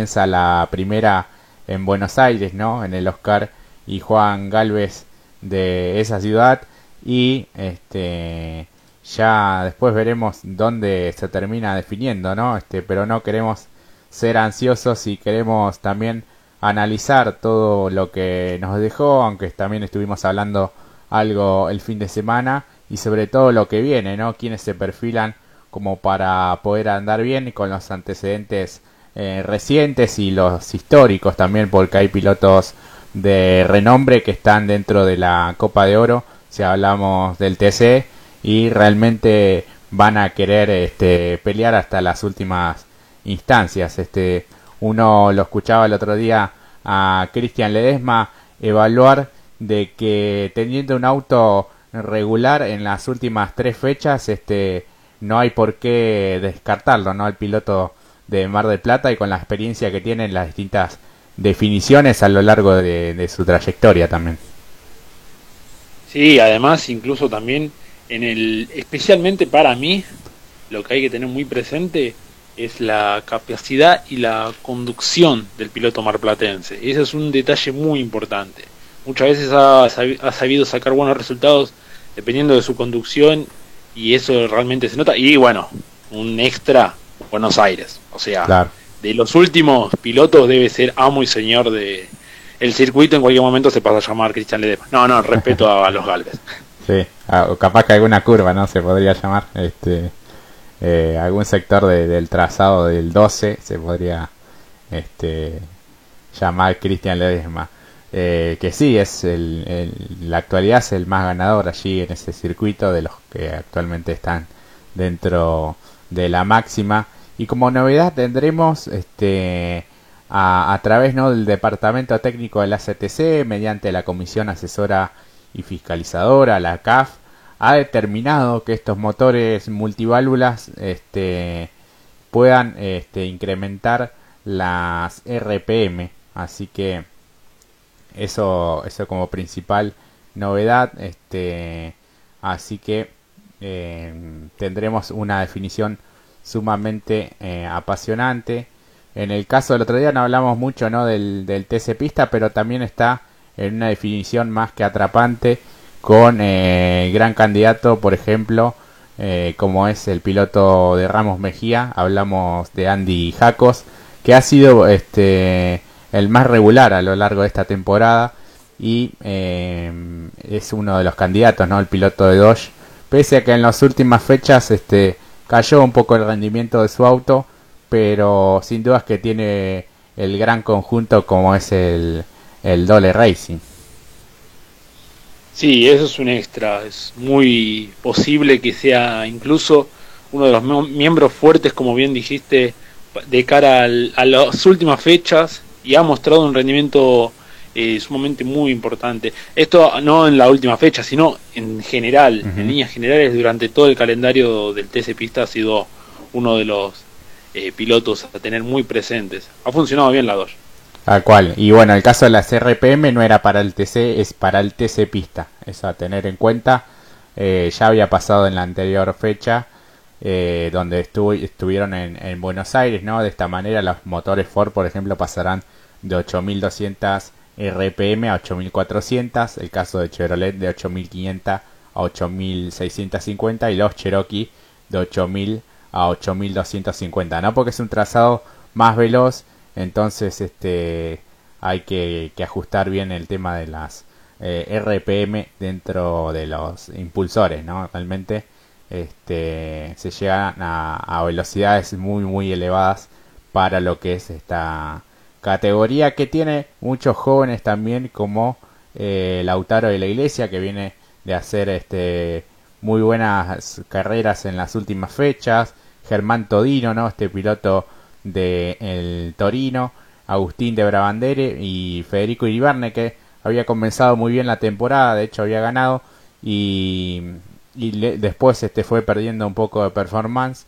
Comienza la primera en Buenos Aires, ¿no? En el Oscar y Juan Galvez de esa ciudad y este ya después veremos dónde se termina definiendo, ¿no? Este, pero no queremos ser ansiosos y queremos también analizar todo lo que nos dejó, aunque también estuvimos hablando algo el fin de semana y sobre todo lo que viene, ¿no? Quienes se perfilan como para poder andar bien con los antecedentes eh, recientes y los históricos también, porque hay pilotos de renombre que están dentro de la Copa de Oro, si hablamos del TC, y realmente van a querer este, pelear hasta las últimas instancias. Este, uno lo escuchaba el otro día a Cristian Ledesma evaluar de que teniendo un auto regular en las últimas tres fechas, este, no hay por qué descartarlo, ¿no? El piloto de Mar del Plata y con la experiencia que tiene en las distintas definiciones a lo largo de, su trayectoria también. Sí, además incluso también en el, especialmente para mí, lo que hay que tener muy presente es la capacidad y la conducción del piloto marplatense. Ese es un detalle muy importante. Muchas veces ha sabido sacar buenos resultados dependiendo de su conducción y eso realmente se nota. Y bueno, un extra Buenos Aires. O sea, de los últimos pilotos debe ser amo y señor de el circuito. En cualquier momento se pasa a llamar Cristian Ledesma. No, no, respeto a, los Galvez. Sí, o capaz que alguna curva, ¿no? Se podría llamar. este eh, Algún sector del trazado del 12 se podría este llamar Cristian Ledesma. Eh, que sí, es el, la actualidad es el más ganador allí en ese circuito de los que actualmente están dentro de la máxima. Y como novedad tendremos este, a, través ¿no? del Departamento Técnico de la CTC, mediante la Comisión Asesora y Fiscalizadora, la CAF, ha determinado que estos motores multiválvulas este, puedan este, incrementar las RPM. Así que eso, eso como principal novedad. Este, así que eh, tendremos una definición sumamente eh, apasionante. En el caso del otro día no hablamos mucho ¿no? del, del TC Pista, pero también está en una definición más que atrapante con eh, gran candidato, por ejemplo, como es el piloto de Ramos Mejía. Hablamos de Andy Jacos, que ha sido este el más regular a lo largo de esta temporada y eh, es uno de los candidatos, ¿no? El piloto de Dodge, pese a que en las últimas fechas este cayó un poco el rendimiento de su auto, pero sin dudas que tiene el gran conjunto como es el, el Dole Racing. Sí, eso es un extra, es muy posible que sea incluso uno de los miembros fuertes, como bien dijiste, de cara a las últimas fechas y ha mostrado un rendimiento eh, sumamente muy importante. Esto no en la última fecha, sino en general, en líneas generales, durante todo el calendario del TC Pista ha sido uno de los eh, pilotos a tener muy presentes. Ha funcionado bien la 2. Tal cual. Y bueno, el caso de las RPM no era para el TC, es para el TC Pista. Eso a tener en cuenta. Eh, ya había pasado en la anterior fecha. donde estuvieron en, en, Buenos Aires, ¿no? De esta manera los motores Ford, por ejemplo, pasarán de 8200 RPM a 8400, el caso de Chevrolet de 8500 a 8650 y los Cherokee de 8000 a 8250, ¿no? Porque es un trazado más veloz, entonces este hay que, ajustar bien el tema de las eh, RPM dentro de los impulsores, ¿no? Realmente este, se llegan a, a velocidades muy muy elevadas para lo que es esta categoría que tiene muchos jóvenes también como eh, Lautaro de la Iglesia que viene de hacer este muy buenas carreras en las últimas fechas. Germán Todino no este piloto de el Torino. Agustín de Brabandere y Federico Iribarne que había comenzado muy bien la temporada de hecho había ganado. Y, y después este fue perdiendo un poco de performance.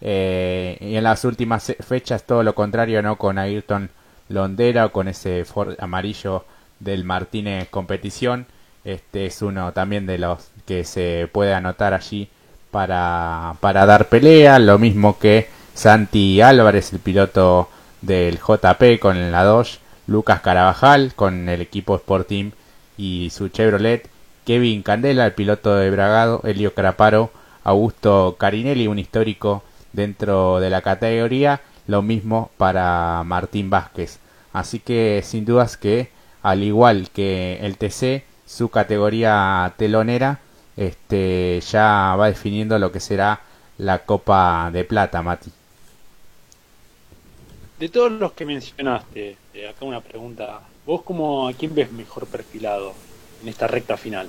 Eh, y en las últimas fechas todo lo contrario no con Ayrton Londera con ese Ford amarillo del Martínez Competición. Este es uno también de los que se puede anotar allí para, para dar pelea. Lo mismo que Santi Álvarez, el piloto del JP con la Dodge, Lucas Carabajal con el equipo Sporting y su Chevrolet, Kevin Candela, el piloto de Bragado, Elio Caraparo, Augusto Carinelli, un histórico dentro de la categoría, lo mismo para Martín Vázquez. Así que sin dudas que al igual que el TC, su categoría telonera este, ya va definiendo lo que será la Copa de Plata, Mati. De todos los que mencionaste, eh, acá una pregunta. ¿Vos como a quién ves mejor perfilado en esta recta final?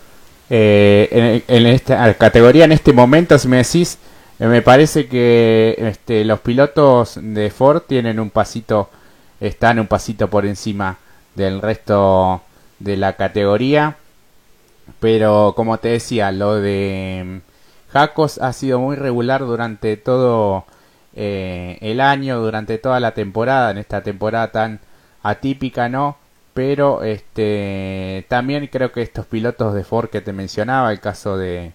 Eh, en, esta categoría, en este momento, si me decís, me parece que este, los pilotos de Ford tienen un pasito, están un pasito por encima del resto de la categoría. Pero como te decía, lo de Jacos ha sido muy regular durante todo eh, el año, durante toda la temporada, en esta temporada tan atípica, ¿no? Pero este también creo que estos pilotos de Ford que te mencionaba, el caso de,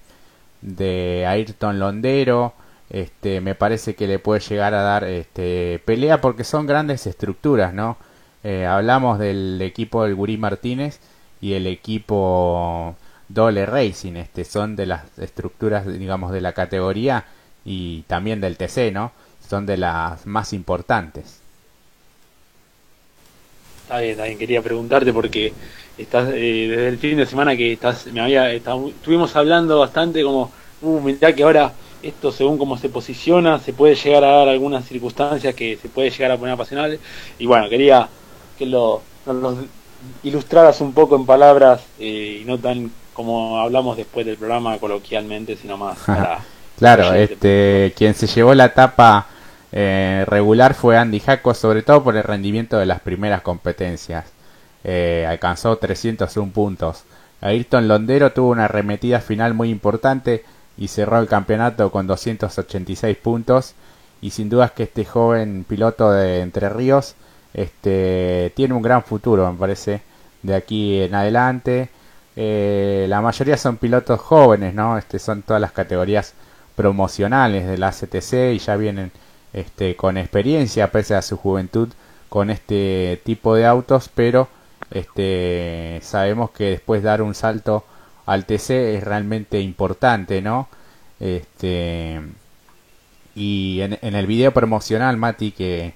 de Ayrton Londero, este, me parece que le puede llegar a dar este, pelea porque son grandes estructuras, ¿no? Eh, hablamos del equipo del Gurí Martínez y el equipo Dole Racing, este, son de las estructuras, digamos, de la categoría y también del TC, ¿no? Son de las más importantes. Está bien, también quería preguntarte porque estás eh, desde el fin de semana que estás, me había, estuvimos hablando bastante como, uh, mirá que ahora esto según cómo se posiciona se puede llegar a dar algunas circunstancias que se puede llegar a poner apasionable y bueno quería que lo, nos ilustraras un poco en palabras eh, y no tan como hablamos después del programa coloquialmente, sino más para... claro, este, quien se llevó la etapa eh, regular fue Andy Jaco, sobre todo por el rendimiento de las primeras competencias. Eh, alcanzó 301 puntos. Ayrton Londero tuvo una arremetida final muy importante y cerró el campeonato con 286 puntos. Y sin duda es que este joven piloto de Entre Ríos este, tiene un gran futuro, me parece, de aquí en adelante. Eh, la mayoría son pilotos jóvenes, ¿no? Este, son todas las categorías promocionales de la CTC y ya vienen este, con experiencia, pese a su juventud, con este tipo de autos, pero este, sabemos que después dar un salto al TC es realmente importante, ¿no? Este, y en, el video promocional, Mati, que,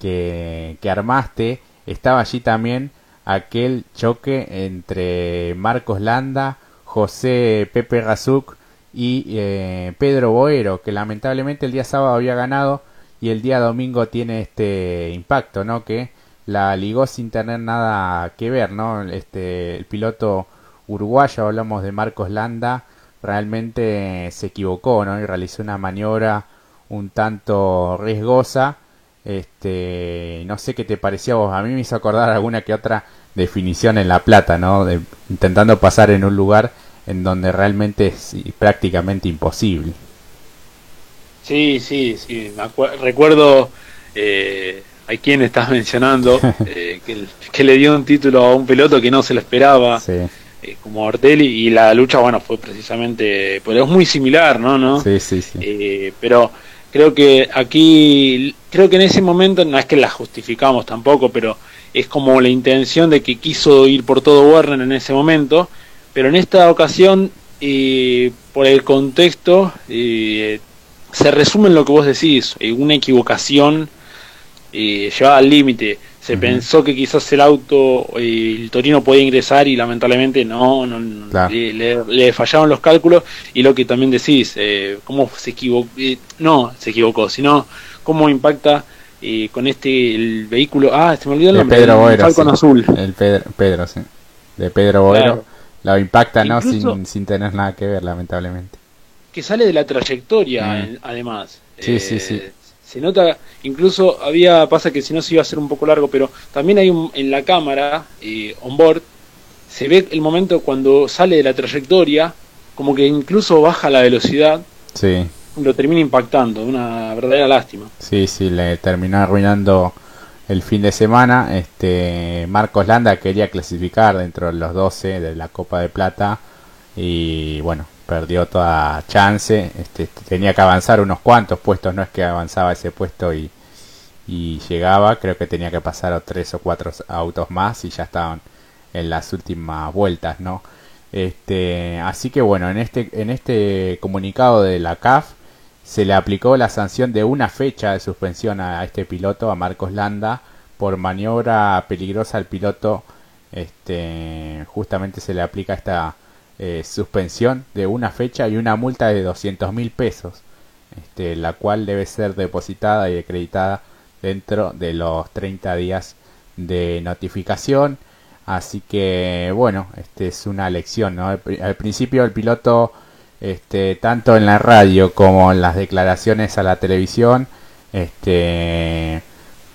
que, que armaste, estaba allí también aquel choque entre Marcos Landa, José Pepe Razuk y eh, Pedro Boero, que lamentablemente el día sábado había ganado y el día domingo tiene este impacto, ¿no? Que la ligó sin tener nada que ver, ¿no? Este, el piloto uruguayo, hablamos de Marcos Landa, realmente se equivocó, ¿no? Y realizó una maniobra un tanto riesgosa. Este, no sé qué te parecía vos, a mí me hizo acordar alguna que otra definición en La Plata, ¿no? De, intentando pasar en un lugar en donde realmente es prácticamente imposible. Sí, sí, sí. recuerdo eh, a quién estás mencionando eh, que, le dio un título a un piloto que no se lo esperaba. Eh, como Ortelli y la lucha bueno fue precisamente pero es muy similar no no sí sí sí. Eh, pero creo que aquí creo que en ese momento no es que la justificamos tampoco pero es como la intención de que quiso ir por todo Warner en ese momento, pero en esta ocasión, por el contexto, eh, se resume en lo que vos decís, una equivocación llevada al límite. Se pensó que quizás el auto, el Torino podía ingresar y lamentablemente no, no le, fallaron los cálculos y lo que también decís, cómo se equivocó, no se equivocó, sino cómo impacta y con este el vehículo ah se me olvidó el nombre Pedro el Falcon azul. El Pedro, Pedro sí. De Pedro Boero lo impacta no sin, sin tener nada que ver lamentablemente. Que sale de la trayectoria mm. además. Sí sí sí. eh, se nota incluso había pasa que si no se iba a hacer un poco largo pero también hay un, en la cámara eh, on board se ve el momento cuando sale de la trayectoria como que incluso baja la velocidad sí lo termina impactando, una verdadera lástima. Sí, sí, le terminó arruinando el fin de semana. Este Marcos Landa quería clasificar dentro de los 12 de la Copa de Plata y bueno, perdió toda chance. Este, tenía que avanzar unos cuantos puestos, no es que avanzaba ese puesto y, llegaba, creo que tenía que pasar tres o cuatro autos más y ya estaban en las últimas vueltas, ¿no? Este, así que bueno, en este, en este comunicado de la CAF se le aplicó la sanción de una fecha de suspensión a, este piloto, a Marcos Landa, por maniobra peligrosa al piloto. Este, justamente se le aplica esta eh, suspensión de una fecha y una multa de 200 mil pesos, este, la cual debe ser depositada y acreditada dentro de los 30 días de notificación Así que bueno, este es una lección, ¿no? Al, principio el piloto, este, tanto en la radio como en las declaraciones a la televisión, este,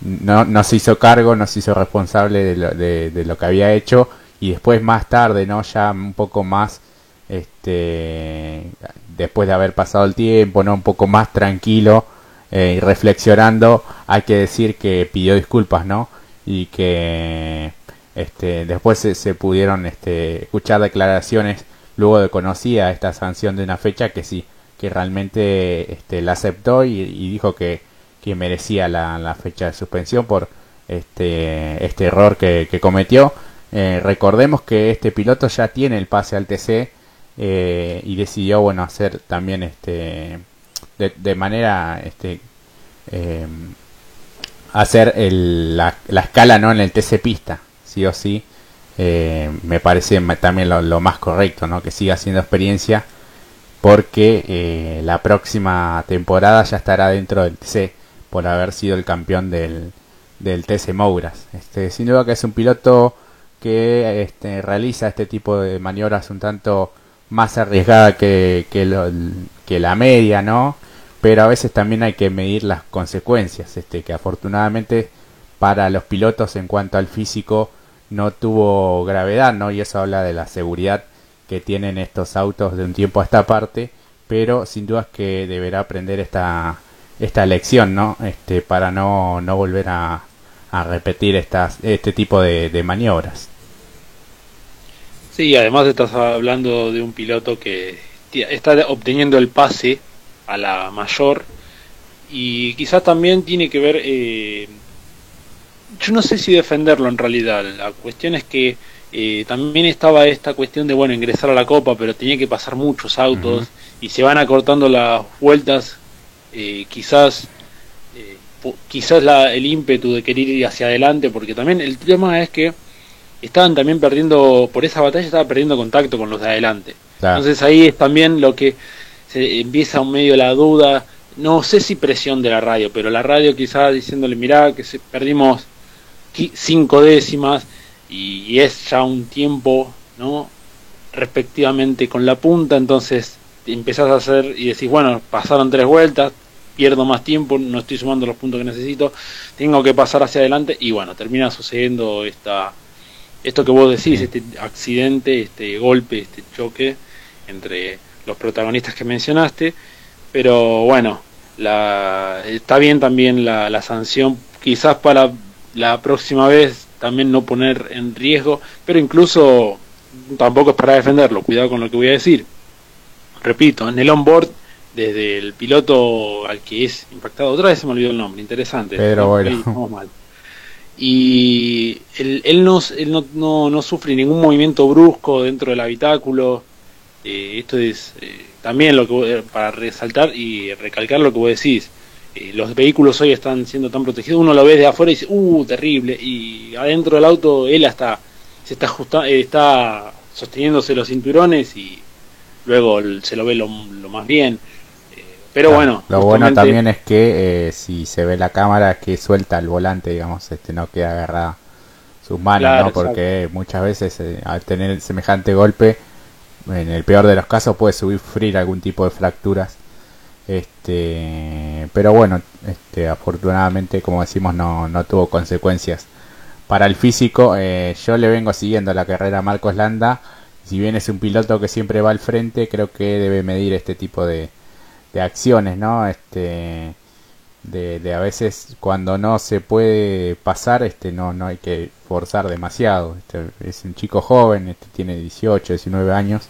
no, no se hizo cargo, no se hizo responsable de lo, de, lo que había hecho y después más tarde, ¿no? Ya un poco más, este, después de haber pasado el tiempo, ¿no? Un poco más tranquilo eh, y reflexionando, hay que decir que pidió disculpas, ¿no? Y que este, después se, pudieron este, escuchar declaraciones luego de conocida esta sanción de una fecha que sí, que realmente este, la aceptó y, dijo que, que merecía la, fecha de suspensión por este, este error que, cometió. Eh, recordemos que este piloto ya tiene el pase al TC eh, y decidió bueno hacer también este de, manera este eh, hacer la, la, escala no en el TC pista sí o sí, eh, me parece también lo, más correcto, ¿no? Que siga haciendo experiencia porque la próxima temporada ya estará dentro del TC por haber sido el campeón del, del TC Mouras. Este, sin duda que es un piloto que este, realiza este tipo de maniobras un tanto más arriesgada que, que, la media, ¿no? Pero a veces también hay que medir las consecuencias, este, que afortunadamente para los pilotos en cuanto al físico no tuvo gravedad, ¿no? Y eso habla de la seguridad que tienen estos autos de un tiempo a esta parte, pero sin duda es que deberá aprender esta, esta lección, ¿no? Este, para no, no volver a, a repetir estas, este tipo de maniobras. Sí, además estás hablando de un piloto que está obteniendo el pase a la mayor y quizás también tiene que ver eh, yo no sé si defenderlo en realidad. La cuestión es que eh, también estaba esta cuestión de, bueno, ingresar a la Copa, pero tenía que pasar muchos autos y se van acortando las vueltas. Eh, quizás eh, quizás la, el ímpetu de querer ir hacia adelante, porque también el tema es que estaban también perdiendo, por esa batalla estaba perdiendo contacto con los de adelante. Entonces ahí es también lo que se empieza un medio la duda, no sé si presión de la radio, pero la radio quizás diciéndole, mirá, que se, perdimos cinco décimas y, es ya un tiempo, ¿no? Respectivamente con la punta, entonces empezás a hacer y decís, bueno, pasaron tres vueltas, pierdo más tiempo, no estoy sumando los puntos que necesito, tengo que pasar hacia adelante y bueno, termina sucediendo esta esto que vos decís, este accidente, este golpe, este choque entre los protagonistas que mencionaste, pero bueno, la, está bien también la, la sanción, quizás para la próxima vez también no poner en riesgo, pero incluso tampoco es para defenderlo, cuidado con lo que voy a decir. Repito, en el onboard, desde el piloto al que es impactado, otra vez se me olvidó el nombre, interesante. Pero bueno. Mal. Y él, él, no, él no, no, no, sufre ningún movimiento brusco dentro del habitáculo. Eh, esto es eh, también lo que para resaltar y recalcar lo que vos decís eh, los vehículos hoy están siendo tan protegidos, uno lo ve de afuera y dice, uh, terrible, y adentro del auto él hasta se está ajusta, eh, está sosteniéndose los cinturones y luego se lo ve lo, más bien. Eh, pero bueno. Lo bueno también es que si se ve la cámara que suelta el volante, digamos, este no queda agarrada sus manos, ¿no? Porque muchas veces al tener semejante golpe, en el peor de los casos puede sufrir algún tipo de fracturas este, pero bueno, este, afortunadamente, como decimos, no, no tuvo consecuencias. Para el físico, eh, yo le vengo siguiendo la carrera a Marcos Landa. Si bien es un piloto que siempre va al frente, creo que debe medir este tipo de, de acciones, ¿no? Este, de, de, a veces cuando no se puede pasar, este, no, no hay que forzar demasiado. Este, es un chico joven, este, tiene 18, 19 años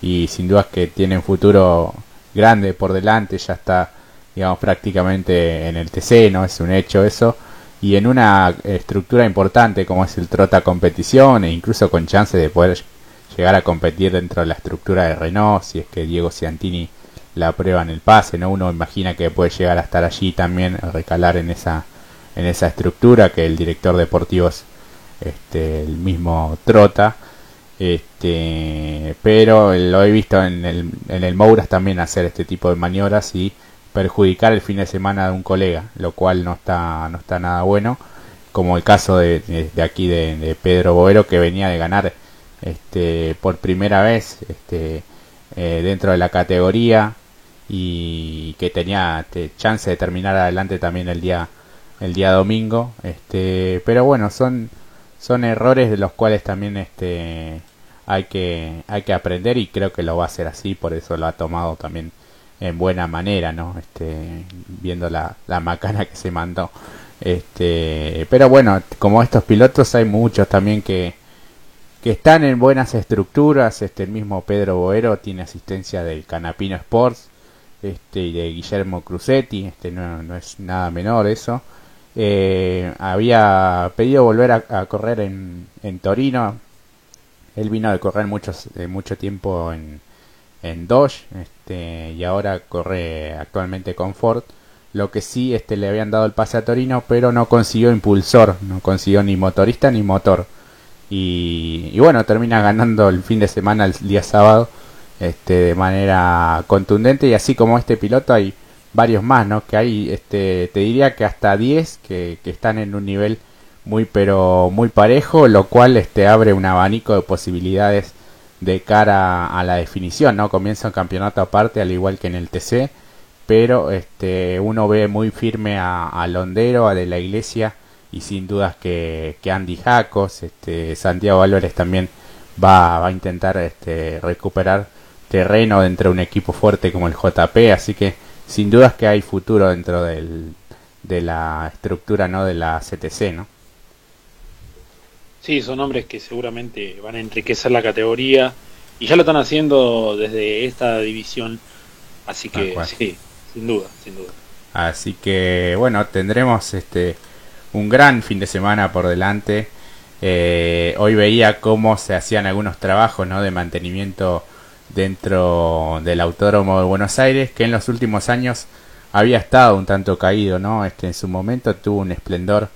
y sin duda que tiene un futuro grande por delante, ya está digamos, prácticamente en el TC, ¿no? Es un hecho eso. Y en una estructura importante como es el Trota Competición e incluso con chance de poder llegar a competir dentro de la estructura de Renault, si es que Diego Ciantini la prueba en el pase, ¿no? Uno imagina que puede llegar a estar allí también, recalar en esa, en esa estructura que el director deportivo es este, el mismo Trota. Este, pero lo he visto en el, en el Mouras también hacer este tipo de maniobras y perjudicar el fin de semana de un colega, lo cual no está, no está nada bueno, como el caso de, aquí de, Pedro Boero que venía de ganar este, por primera vez este, eh, dentro de la categoría y que tenía este, chance de terminar adelante también el día el día domingo este pero bueno son son errores de los cuales también este hay que hay que aprender y creo que lo va a hacer así por eso lo ha tomado también en buena manera no este viendo la, la macana que se mandó. Este pero bueno como estos pilotos hay muchos también que que están en buenas estructuras este el mismo Pedro Boero tiene asistencia del Canapino Sports este, y de Guillermo Cruzetti, este, no, es nada menor eso. Eh, había pedido volver a, correr en, en, Torino. Él vino de correr muchos, mucho tiempo en, en Dodge este, y ahora corre actualmente con Ford. Lo que sí este, le habían dado el pase a Torino, pero no consiguió impulsor, no consiguió ni motorista ni motor. Y, y bueno, termina ganando el fin de semana, el día sábado, este, de manera contundente y así como este piloto hay varios más, ¿no? Que hay, este, te diría que hasta 10 que, que están en un nivel muy pero muy parejo, lo cual este abre un abanico de posibilidades de cara a la definición, ¿no? Comienza un campeonato aparte al igual que en el TC, pero este uno ve muy firme a, a Londero, a De la Iglesia y sin dudas que, que Andy Jacos, este Santiago Álvarez también va, va a intentar este recuperar terreno dentro de un equipo fuerte como el JP, así que sin dudas que hay futuro dentro del, de la estructura no de la CTC, ¿no? Sí, son hombres que seguramente van a enriquecer la categoría y ya lo están haciendo desde esta división, así que sí, sin duda, sin duda. Así que bueno, tendremos este un gran fin de semana por delante. Eh, hoy veía cómo se hacían algunos trabajos ¿no? de mantenimiento dentro del Autódromo de Buenos Aires, que en los últimos años había estado un tanto caído, ¿no? Este, en su momento tuvo un esplendor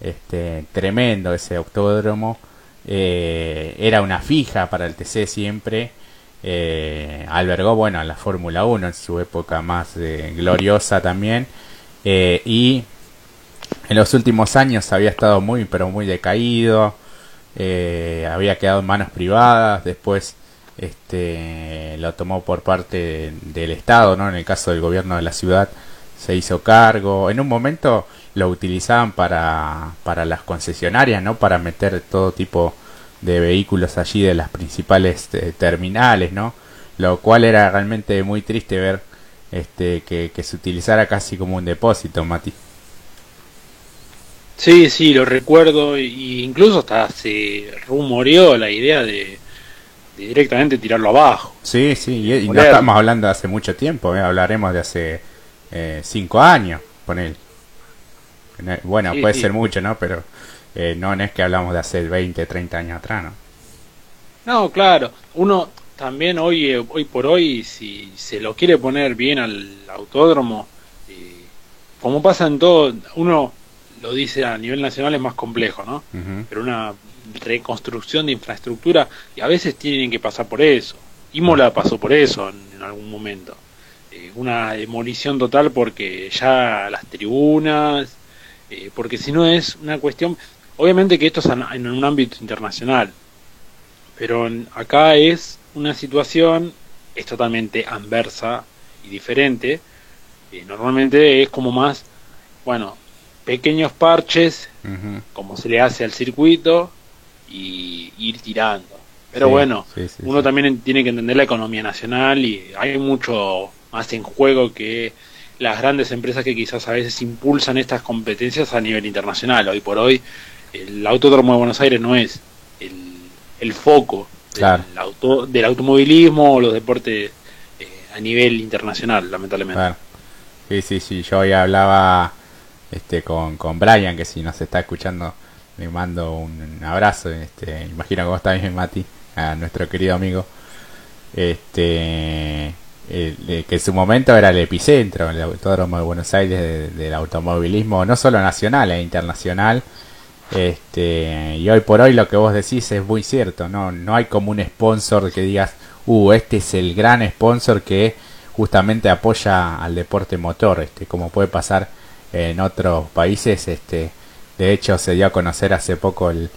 este, tremendo ese autódromo. Eh, era una fija para el TC siempre. Eh, albergó, bueno, la Fórmula 1 en su época más eh, gloriosa también. y en los últimos años había estado muy, pero muy decaído. había quedado en manos privadas. Después este lo tomó por parte del Estado, ¿no? En el caso del gobierno de la ciudad se hizo cargo. En un momento lo utilizaban para, para las concesionarias, ¿no? Para meter todo tipo de vehículos allí de las principales eh, terminales, ¿no? Lo cual era realmente muy triste ver este que, que se utilizara casi como un depósito, Mati. Sí, sí, lo recuerdo, e incluso hasta se rumoreó la idea de, directamente tirarlo abajo. Sí, sí, y, no estamos hablando de hace mucho tiempo, ¿eh? hablaremos de hace eh, cinco años, él. Bueno, puede ser mucho, ¿no? Pero eh, no, es que hablamos de hace 20, 30 años atrás, ¿no? No, claro. Uno también hoy, eh, hoy por hoy, si se lo quiere poner bien al autódromo, como pasa en todo, uno lo dice a nivel nacional es más complejo, ¿no? Pero una reconstrucción de infraestructura y a veces tienen que pasar por eso. Imola pasó por eso en, algún momento. Eh, una demolición total porque ya las tribunas, eh, porque si no es una cuestión, obviamente que esto es en, un ámbito internacional, pero acá es una situación, es totalmente anversa y diferente. Eh, normalmente es como más, bueno, pequeños parches, como se le hace al circuito, y ir tirando. Pero bueno, uno también tiene que entender la economía nacional y hay mucho más en juego que las grandes empresas que quizás a veces impulsan estas competencias a nivel internacional. Hoy por hoy el Autódromo de Buenos Aires no es el, el foco del, auto, del automovilismo o los deportes eh, a nivel internacional, lamentablemente. Sí, sí, sí, yo hoy hablaba este, con, con Brian, que si nos está escuchando, le mando un abrazo. Este, imagino que vos también, Mati, a nuestro querido amigo. Este, que en su momento era el epicentro, el Autódromo de Buenos Aires del automovilismo, no solo nacional e internacional. Este, y hoy por hoy lo que vos decís es muy cierto, no, no hay como un sponsor que digas, uh, este es el gran sponsor que justamente apoya al deporte motor, este, como puede pasar en otros países, este, de hecho se dio a conocer hace poco el,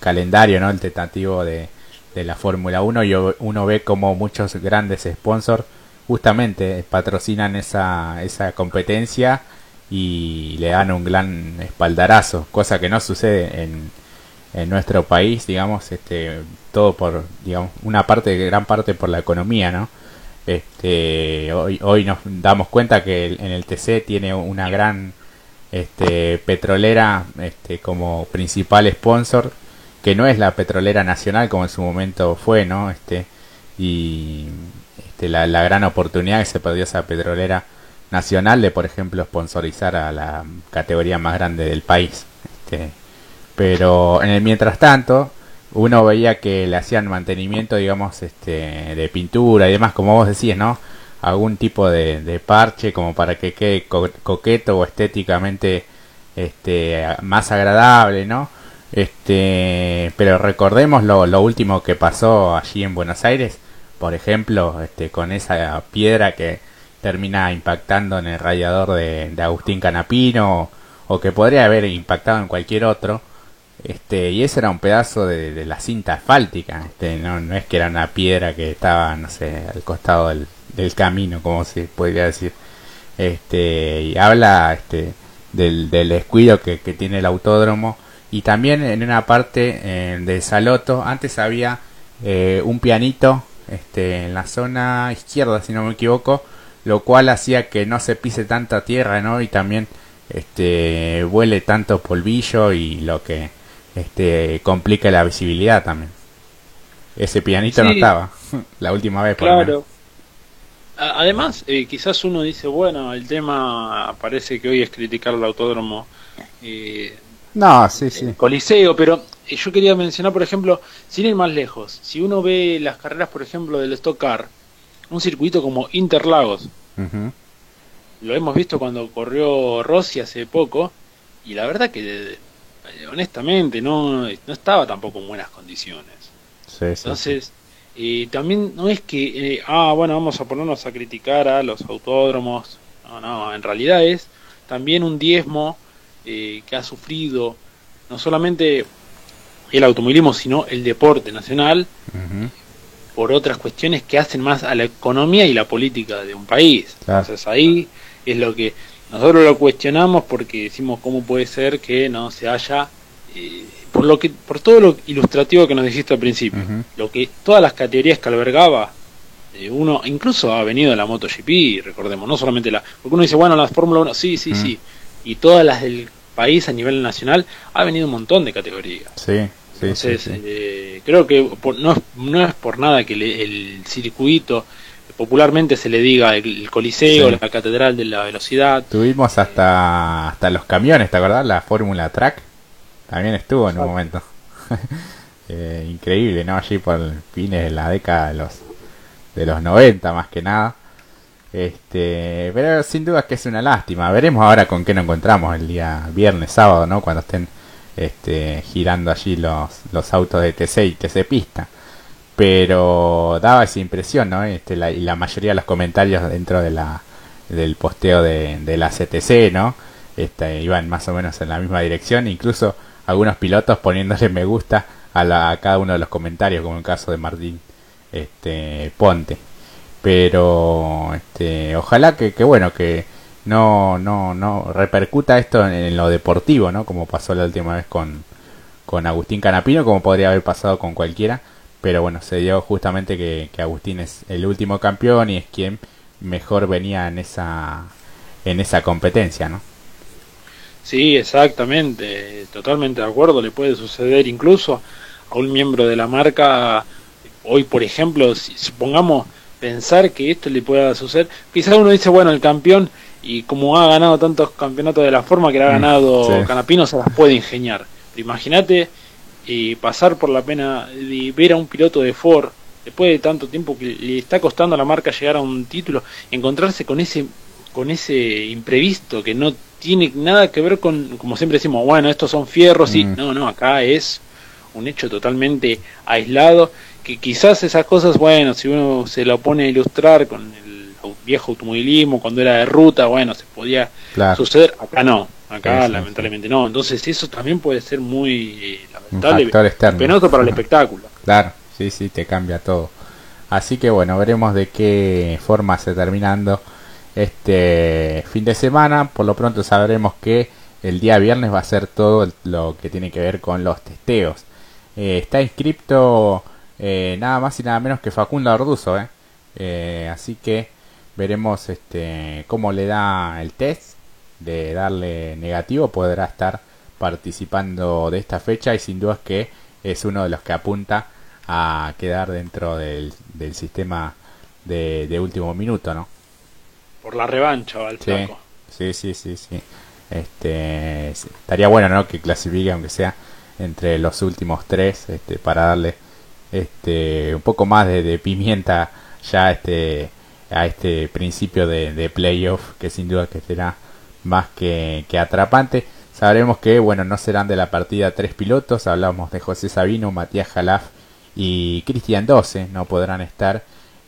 calendario, ¿no? El tentativo de, de la Fórmula 1 y uno ve como muchos grandes sponsors justamente patrocinan esa, esa competencia y le dan un gran espaldarazo, cosa que no sucede en, en nuestro país, digamos, este, todo por, digamos, una parte, gran parte por la economía, ¿no? Este, hoy, hoy nos damos cuenta que en el TC tiene una gran este, petrolera este, como principal sponsor, que no es la petrolera nacional como en su momento fue, ¿no? Este, y este, la, la gran oportunidad que se perdió esa petrolera nacional de, por ejemplo, sponsorizar a la categoría más grande del país. Este, pero en el mientras tanto, uno veía que le hacían mantenimiento, digamos, este, de pintura y demás, como vos decís, ¿no? Algún tipo de, parche como para que quede coqueto o estéticamente este, más agradable, ¿no? Este, pero recordemos lo, lo último que pasó allí en Buenos Aires, por ejemplo, este, con esa piedra que termina impactando en el radiador de, de Agustín Canapino o que podría haber impactado en cualquier otro este, y ese era un pedazo de, la cinta asfáltica, este, no, no, es que era una piedra que estaba, no sé, al costado del, camino, como se podría decir. Este, y habla este, del, del descuido que, tiene el autódromo. Y también en una parte eh, de Saloto, antes había eh, un pianito este, en la zona izquierda, si no me equivoco, lo cual hacía que no se pise tanta tierra, ¿no? Y también este, vuele tanto polvillo y lo que este, complica la visibilidad también. Ese pianito no estaba la última vez. claro. Además, eh, quizás uno dice, bueno, el tema parece que hoy es criticar el autódromo. Eh, no, sí, sí. Coliseo, pero eh, yo quería mencionar, por ejemplo, sin ir más lejos, si uno ve las carreras, por ejemplo, del Stock Car, un circuito como Interlagos, lo hemos visto cuando corrió Rossi hace poco, y la verdad que eh, honestamente no, no estaba tampoco en buenas condiciones. Entonces, eh, también no es que, eh, ah, bueno, vamos a ponernos a criticar a los autódromos. No, no, en realidad es también un diezmo que ha sufrido no solamente el automovilismo, sino el deporte nacional, por otras cuestiones que hacen más a la economía y la política de un país. Entonces ahí es lo que nosotros lo cuestionamos porque decimos cómo puede ser que no se haya eh, por lo que por todo lo ilustrativo que nos dijiste al principio, lo que todas las categorías que albergaba eh, uno incluso ha venido la MotoGP, recordemos, no solamente la porque uno dice, bueno, la Fórmula 1, sí, sí, sí, y todas las del país a nivel nacional ha venido un montón de categorías. Sí. Sí, Entonces, eh, creo que no, es, no es por nada que el circuito popularmente se le diga el, Coliseo, la Catedral de la Velocidad. Tuvimos hasta, hasta los camiones, ¿te acordás? La Fórmula Track también estuvo en un momento. Eh, increíble, ¿no? Allí por fines de la década de los, de los 90 más que nada. Este, pero sin duda es que es una lástima. Veremos ahora con qué nos encontramos el día viernes, sábado, ¿no? Cuando estén este, girando allí los, los autos de TC y TC Pista pero daba esa impresión, ¿no? Este, la, y la mayoría de los comentarios dentro de la, del posteo de, de la CTC, ¿no? Este, iban más o menos en la misma dirección, incluso algunos pilotos poniéndole me gusta a, la, a cada uno de los comentarios, como el caso de Martín este, Ponte. Pero este, ojalá que, que bueno, que no, no, no repercuta esto en, lo deportivo, ¿no? Como pasó la última vez con, con Agustín Canapino, como podría haber pasado con cualquiera pero bueno, se dio justamente que, Agustín es el último campeón y es quien mejor venía en esa, en esa competencia, ¿no? Sí, exactamente, totalmente de acuerdo, le puede suceder incluso a un miembro de la marca, hoy por ejemplo, si supongamos, pensar que esto le pueda suceder. Quizás uno dice, bueno, el campeón, y como ha ganado tantos campeonatos de la forma que le ha mm, ganado Canapino, se las puede ingeniar. Pero imagínate y pasar por la pena de ver a un piloto de Ford después de tanto tiempo que le está costando a la marca llegar a un título, encontrarse con ese con ese imprevisto que no tiene nada que ver con, como siempre decimos, bueno, estos son fierros y mm. no, no, acá es un hecho totalmente aislado, que quizás esas cosas, bueno, si uno se lo pone a ilustrar con el viejo automovilismo, cuando era de ruta, bueno, se podía suceder, acá no, acá lamentablemente no, entonces eso también puede ser muy eh, lamentable, penoso para el espectáculo. Claro, sí, sí, te cambia todo. Así que bueno, veremos de qué forma se terminando este fin de semana. Por lo pronto sabremos que el día viernes va a ser todo lo que tiene que ver con los testeos. Eh, está inscripto eh, nada más y nada menos que Facundo Arduzo. Eh. así que veremos este, cómo le da el test. De darle negativo podrá estar participando de esta fecha y sin duda es que es uno de los que apunta a quedar dentro del, del sistema de, de último minuto, ¿no? Por la revancha al sí, Sí, sí, sí, Este, estaría bueno, ¿no? Que clasifique, aunque sea entre los últimos tres, este, para darle este, un poco más de, pimienta ya este, a este principio de, de, playoff, que sin duda que será más que, que atrapante. Sabremos que, bueno, no serán de la partida tres pilotos, hablamos de José Sabino, Matías Jalaf y Cristian 12, no podrán estar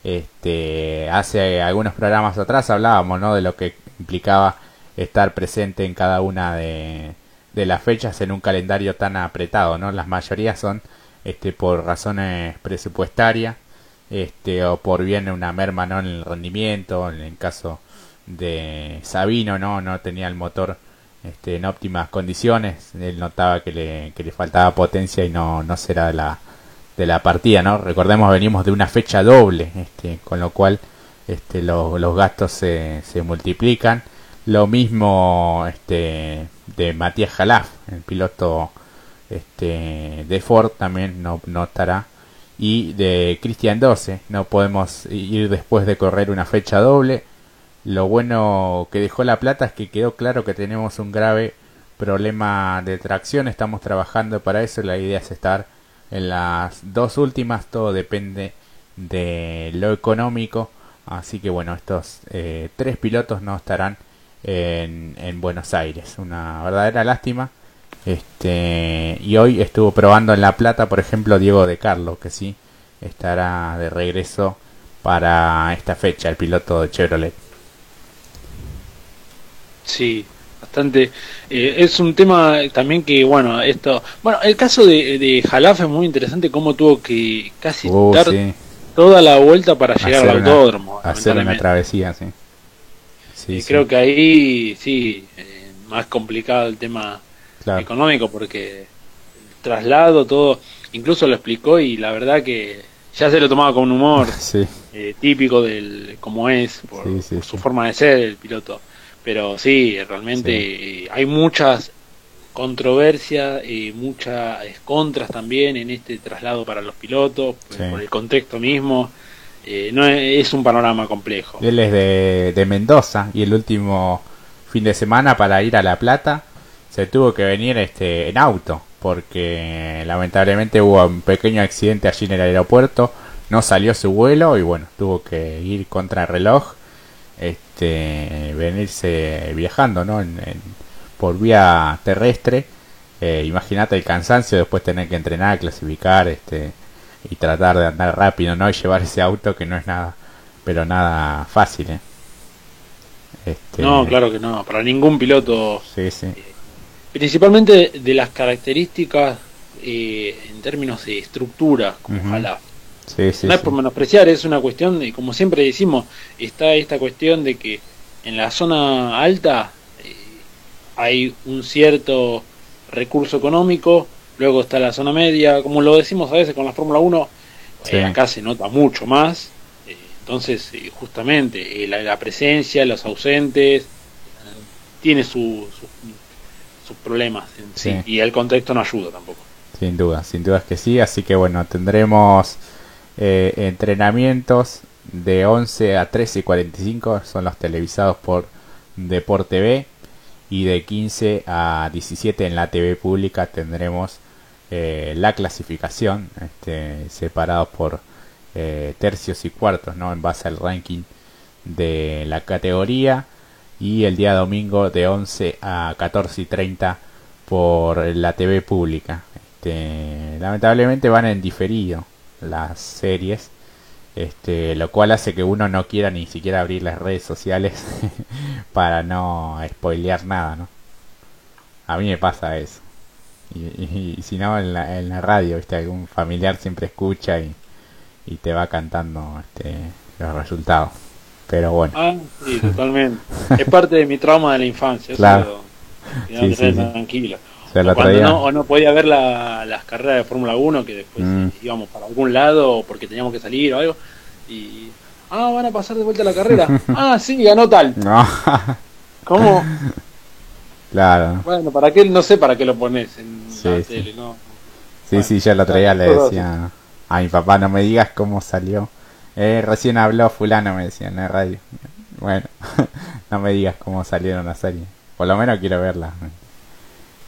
este, hace algunos programas atrás hablábamos ¿no? de lo que implicaba estar presente en cada una de, de las fechas en un calendario tan apretado. ¿no? Las mayorías son este, por razones presupuestarias este, o por bien una merma ¿no? en el rendimiento. En el caso de Sabino no, no tenía el motor este, en óptimas condiciones. Él notaba que le, que le faltaba potencia y no, no será la, de la partida, ¿no? Recordemos venimos de una fecha doble, este, con lo cual este, los gastos se, se multiplican. Lo mismo este, de Matías Jalaf, el piloto este, de Ford también no, no estará. Y de Christian 12, no podemos ir después de correr una fecha doble. Lo bueno que dejó La Plata es que quedó claro que tenemos un grave problema de tracción. Estamos trabajando para eso. La idea es estar en las dos últimas todo depende de lo económico. Así que bueno, estos eh, tres pilotos no estarán en, en, Buenos Aires. Una verdadera lástima. Este, y hoy estuvo probando en La Plata, por ejemplo, Diego de Carlo, que sí estará de regreso para esta fecha, el piloto de Chevrolet. Sí, bastante. Eh, es un tema también que, bueno, esto. Bueno, el caso de, de Jalaf es muy interesante, cómo tuvo que casi uh, dar toda la vuelta para llegar al autódromo. Hacer una travesía, sí. sí, creo que ahí sí, eh, más complicado el tema económico, porque el traslado, todo, incluso lo explicó y la verdad que ya se lo tomaba con un humor eh, típico del como es, por su forma de ser el piloto pero sí, realmente hay muchas controversias y muchas contras también en este traslado para los pilotos, por el contexto mismo. Eh, no es, un panorama complejo. Él es de, de Mendoza y el último fin de semana para ir a La Plata se tuvo que venir este en auto porque lamentablemente hubo un pequeño accidente allí en el aeropuerto, no salió su vuelo y bueno, tuvo que ir contra el reloj este, venirse viajando ¿no? En, por vía terrestre. Eh, Imagínate el cansancio después tener que entrenar, clasificar este, y tratar de andar rápido ¿no? y llevar ese auto que no es nada, pero nada fácil. ¿eh? Este... No, claro que no, para ningún piloto. Sí, sí. Eh, principalmente de las características eh, en términos de estructura, como ojalá no es por menospreciar, es una cuestión de, como siempre decimos, está esta cuestión de que en la zona alta eh, hay un cierto recurso económico, luego está la zona media, como lo decimos a veces con la Fórmula 1, eh, acá se nota mucho más, eh, entonces justamente la, presencia, los ausentes, tiene sus problemas y el contexto no ayuda tampoco. Sin duda, sin duda es que sí, así que bueno, tendremos eh, entrenamientos de 11 a 13 y 45 son los televisados por Deport TV y de 15 a 17 en la TV pública tendremos eh, la clasificación este, separados por eh, tercios y cuartos no en base al ranking de la categoría. Y el día domingo de 11 a 14 y 30 por la TV pública. Este, lamentablemente van en diferido las series este, lo cual hace que uno no quiera ni siquiera abrir las redes sociales para no spoilear nada, ¿no? A mí me pasa eso. Y, si no, en la, en la radio, ¿viste? Algún familiar siempre escucha y, y te va cantando este, los resultados. Pero bueno. Ah, sí, totalmente. es parte de mi trauma de la infancia. Claro. sí, sí, tranquilo. O, cuando no, o no podía ver las carreras de Fórmula 1, que después mm. íbamos para algún lado porque teníamos que salir o algo. Y. Ah, van a pasar de vuelta la carrera. ah, sí, ganó tal. No. ¿Cómo? Claro. Bueno, ¿para qué? No sé para qué lo pones en la tele, ¿no? Sí, sí, yo el otro día le decía a mi papá, no me digas cómo salió. Eh, recién habló fulano, me decía en la radio. Bueno, no me digas cómo salieron las series. Por lo menos quiero verla.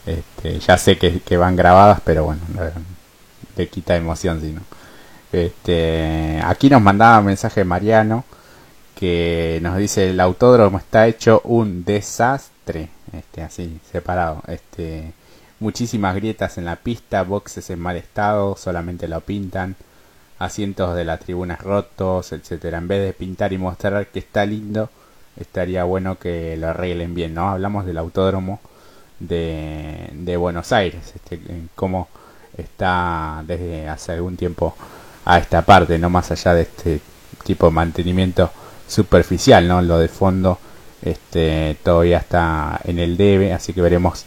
Este, ya sé que, van grabadas, pero bueno, le quita emoción si no. Este, aquí nos mandaba un mensaje Mariano que nos dice el autódromo está hecho un desastre, este, así separado, este, muchísimas grietas en la pista, boxes en mal estado, solamente lo pintan, asientos de las tribunas rotos, etcétera. En vez de pintar y mostrar que está lindo, estaría bueno que lo arreglen bien, ¿no? Hablamos del autódromo de, Buenos Aires, este, está desde hace algún tiempo a esta parte, no más allá de este tipo de mantenimiento superficial, ¿no? Lo de fondo este todavía está en el debe, así que veremos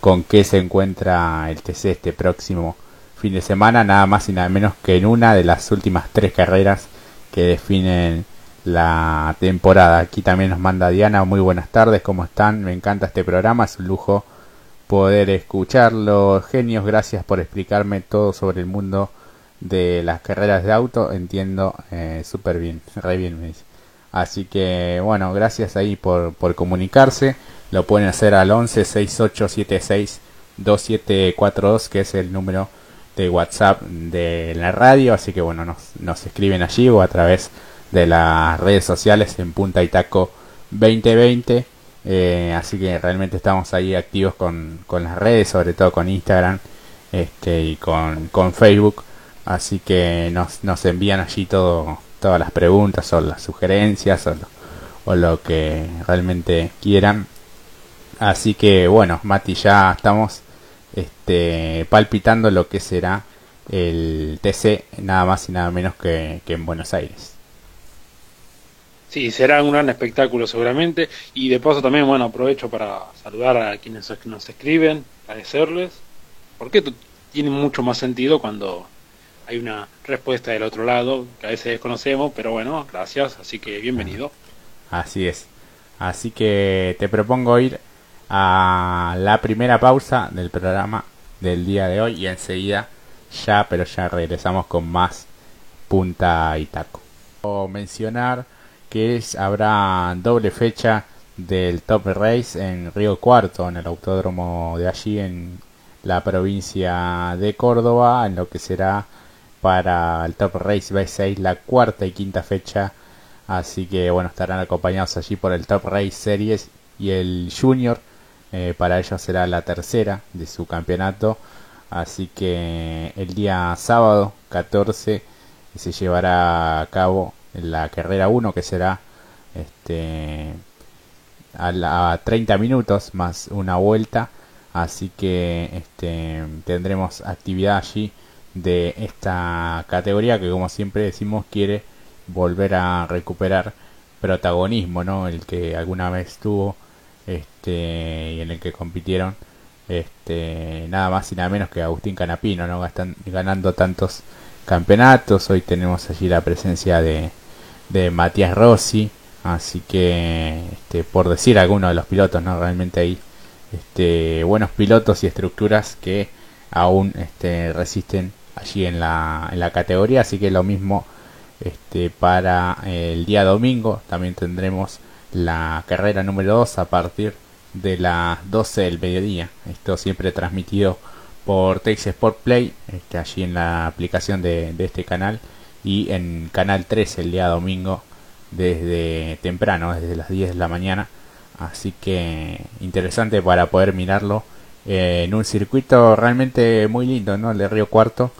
con qué se encuentra el TC este próximo fin de semana, nada más y nada menos que en una de las últimas tres carreras que definen la temporada. Aquí también nos manda Diana, muy buenas tardes, ¿cómo están? Me encanta este programa, es un lujo poder escucharlo. Genios, gracias por explicarme todo sobre el mundo de las carreras de auto. Entiendo eh, súper bien, re bien me dice. Así que bueno, gracias ahí por, por comunicarse. Lo pueden hacer al 11 6876 2742, que es el número de WhatsApp de la radio. Así que bueno, nos, nos escriben allí o a través de las redes sociales en Punta y Taco 2020. Eh, así que realmente estamos ahí activos con, con, las redes, sobre todo con Instagram este, y con, con Facebook. Así que nos, nos envían allí todo, todas las preguntas o las sugerencias o lo, o lo que realmente quieran. Así que bueno, Mati, ya estamos este, palpitando lo que será el TC, nada más y nada menos que, que en Buenos Aires. Sí, será un gran espectáculo seguramente. Y de paso también, bueno, aprovecho para saludar a quienes nos escriben, agradecerles, porque tiene mucho más sentido cuando hay una respuesta del otro lado que a veces desconocemos, pero bueno, gracias, así que bienvenido. Así es. Así que te propongo ir a la primera pausa del programa del día de hoy y enseguida ya, pero ya regresamos con más punta y taco. O mencionar que es, habrá doble fecha del Top Race en Río Cuarto, en el autódromo de allí en la provincia de Córdoba, en lo que será para el Top Race B6 la cuarta y quinta fecha. Así que bueno, estarán acompañados allí por el Top Race Series y el Junior. Eh, para ellos será la tercera de su campeonato. Así que el día sábado 14 se llevará a cabo la carrera 1 que será este a, la, 30 minutos más una vuelta. Así que este tendremos actividad allí de esta categoría que como siempre decimos quiere volver a recuperar protagonismo no el que alguna vez tuvo este y en el que compitieron este nada más y nada menos que Agustín Canapino no ganando tantos campeonatos. Hoy tenemos allí la presencia de de Matías Rossi, así que este, por decir alguno de los pilotos, no realmente hay este, buenos pilotos y estructuras que aún este, resisten allí en la, en la categoría, así que lo mismo este, para el día domingo. También tendremos la carrera número 2 a partir de las 12 del mediodía. Esto siempre transmitido por Texas Sport Play, este, allí en la aplicación de, de, este canal y en Canal 3 el día domingo desde temprano, desde las 10 de la mañana. Así que interesante para poder mirarlo eh, en un circuito realmente muy lindo, ¿no? El de Río Cuarto,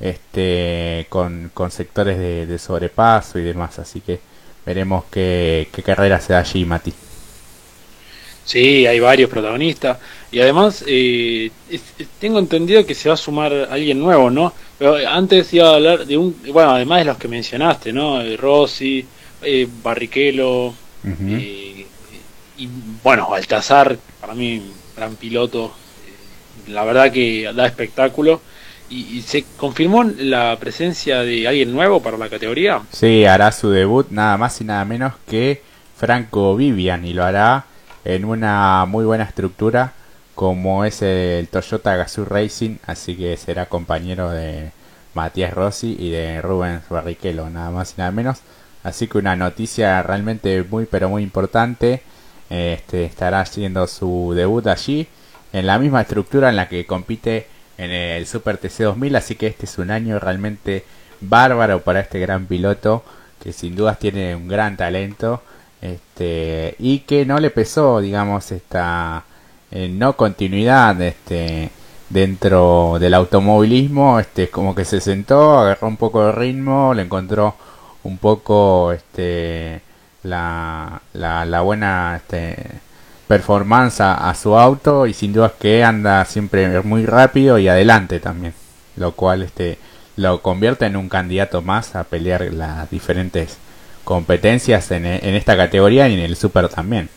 este, con, con sectores de, de, sobrepaso y demás. Así que veremos qué, qué carrera se da allí, Mati. Sí, hay varios protagonistas. Y además, eh, es, tengo entendido que se va a sumar alguien nuevo, ¿no? Pero antes iba a hablar de un. Bueno, además de los que mencionaste, ¿no? Rossi, eh, Barrichello. Uh -huh. eh, y bueno, Baltazar, para mí, gran piloto. la verdad que da espectáculo. Y, y, se confirmó la presencia de alguien nuevo para la categoría. Sí, hará su debut nada más y nada menos que Franco Vivian y lo hará en una muy buena estructura como es el Toyota Gazoo Racing, así que será compañero de Matías Rossi y de Rubens Barrichello, nada más y nada menos. Así que una noticia realmente muy pero muy importante. Este estará haciendo su debut allí en la misma estructura en la que compite en el Super TC 2000, así que este es un año realmente bárbaro para este gran piloto que sin dudas tiene un gran talento este y que no le pesó digamos esta eh, no continuidad este dentro del automovilismo este como que se sentó agarró un poco de ritmo le encontró un poco este la, la, la buena este, performance a, a, su auto y sin duda que anda siempre muy rápido y adelante también lo cual este lo convierte en un candidato más a pelear las diferentes competencias en, en esta categoría y en el super también.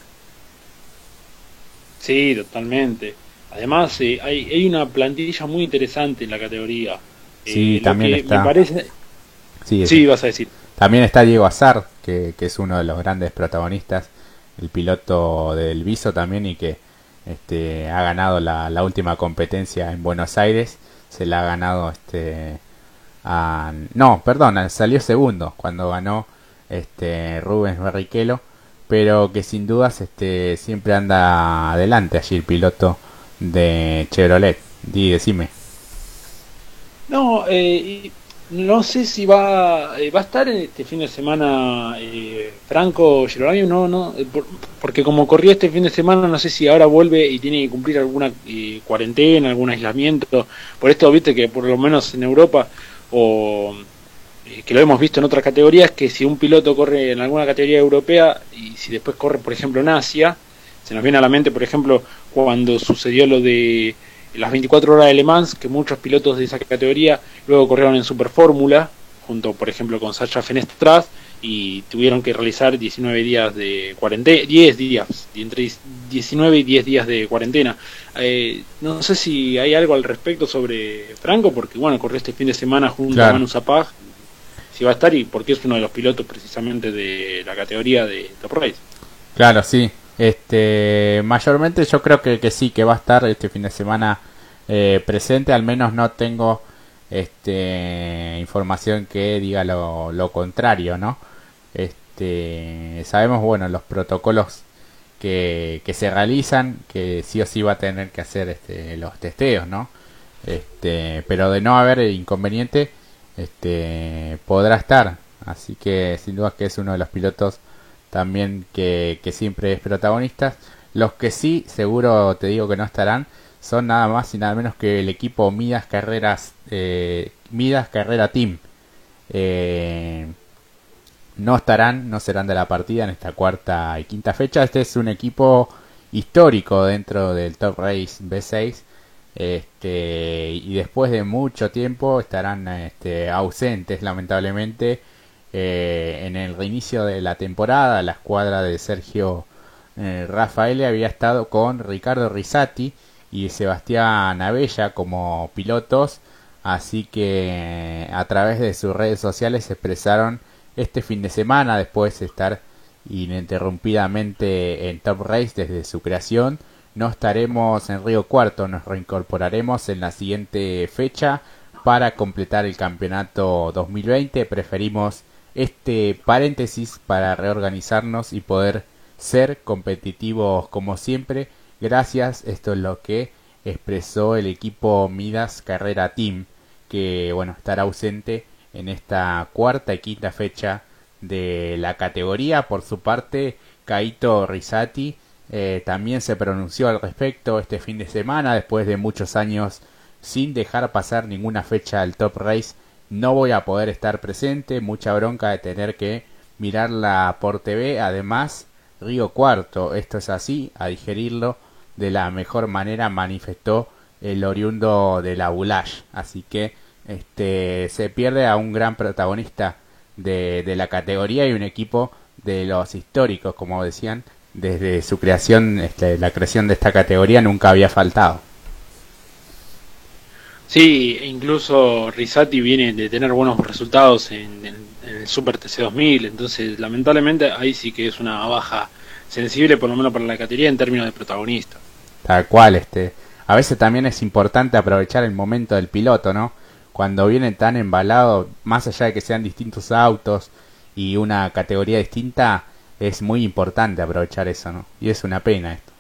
Sí totalmente. Además eh, hay, hay una plantilla muy interesante en la categoría. Sí eh, también está. me parece sí, sí. vas a decir. También está Diego Azar, que, que, es uno de los grandes protagonistas, el piloto del Viso también y que este, ha ganado la, la, última competencia en Buenos Aires. Se la ha ganado este a, no, perdón, salió segundo cuando ganó este Rubens Barrichello, pero que sin dudas este siempre anda adelante allí el piloto de Chevrolet. Di, decime. No, eh, no sé si va eh, va a estar este fin de semana eh, Franco Girolamo, no, no, eh, por, porque como corrió este fin de semana, no sé si ahora vuelve y tiene que cumplir alguna eh, cuarentena, algún aislamiento. Por esto, viste que por lo menos en Europa, o que lo hemos visto en otras categorías, que si un piloto corre en alguna categoría europea y si después corre, por ejemplo, en Asia, se nos viene a la mente, por ejemplo, cuando sucedió lo de las 24 horas de Le Mans, que muchos pilotos de esa categoría luego corrieron en Super Fórmula, junto por ejemplo con Sacha Fenestraz, y tuvieron que realizar 19 días de cuarentena, 10 días, entre 19 y 10 días de cuarentena. Eh, no sé si hay algo al respecto sobre Franco, porque bueno, corrió este fin de semana junto claro. a Manu Zapag, si va a estar y porque es uno de los pilotos precisamente de la categoría de Top Race. Claro, sí, este, mayormente yo creo que, que sí, que va a estar este fin de semana eh, presente. Al menos no tengo este, información que diga lo, lo contrario, ¿no? Este, sabemos, bueno, los protocolos que, que, se realizan, que sí o sí va a tener que hacer este, los testeos, ¿no? Este, pero de no haber inconveniente, este, podrá estar. Así que sin duda que es uno de los pilotos también que, siempre es protagonista. Los que sí, seguro te digo que no estarán, son nada más y nada menos que el equipo Midas Carreras, eh, Midas Carrera Team. Eh, no estarán, no serán de la partida en esta cuarta y quinta fecha. Este es un equipo histórico dentro del Top Race B6. Este, y después de mucho tiempo estarán este, ausentes, lamentablemente eh, en el reinicio de la temporada, la escuadra de Sergio eh, Rafael había estado con Ricardo Risati y Sebastián Abella como pilotos, así que a través de sus redes sociales se expresaron este fin de semana después de estar ininterrumpidamente en Top Race desde su creación. No estaremos en Río Cuarto, nos reincorporaremos en la siguiente fecha para completar el campeonato 2020. Preferimos este paréntesis para reorganizarnos y poder ser competitivos como siempre. Gracias, esto es lo que expresó el equipo Midas Carrera Team, que bueno, estará ausente en esta cuarta y quinta fecha de la categoría. Por su parte, Kaito Risati eh, también se pronunció al respecto este fin de semana, después de muchos años sin dejar pasar ninguna fecha al Top Race. No voy a poder estar presente, mucha bronca de tener que mirarla por TV. Además, Río Cuarto, esto es así, a digerirlo de la mejor manera manifestó el oriundo de la Bulash. Así que este, se pierde a un gran protagonista de, de la categoría y un equipo de los históricos, como decían, desde su creación, este, la creación de esta categoría nunca había faltado. Sí, incluso Risati viene de tener buenos resultados en, el Super TC2000, entonces lamentablemente ahí sí que es una baja sensible, por lo menos para la categoría en términos de protagonista. Tal cual, este. A veces también es importante aprovechar el momento del piloto, ¿no? Cuando viene tan embalado, más allá de que sean distintos autos y una categoría distinta, es muy importante aprovechar eso, ¿no? Y es una pena esto.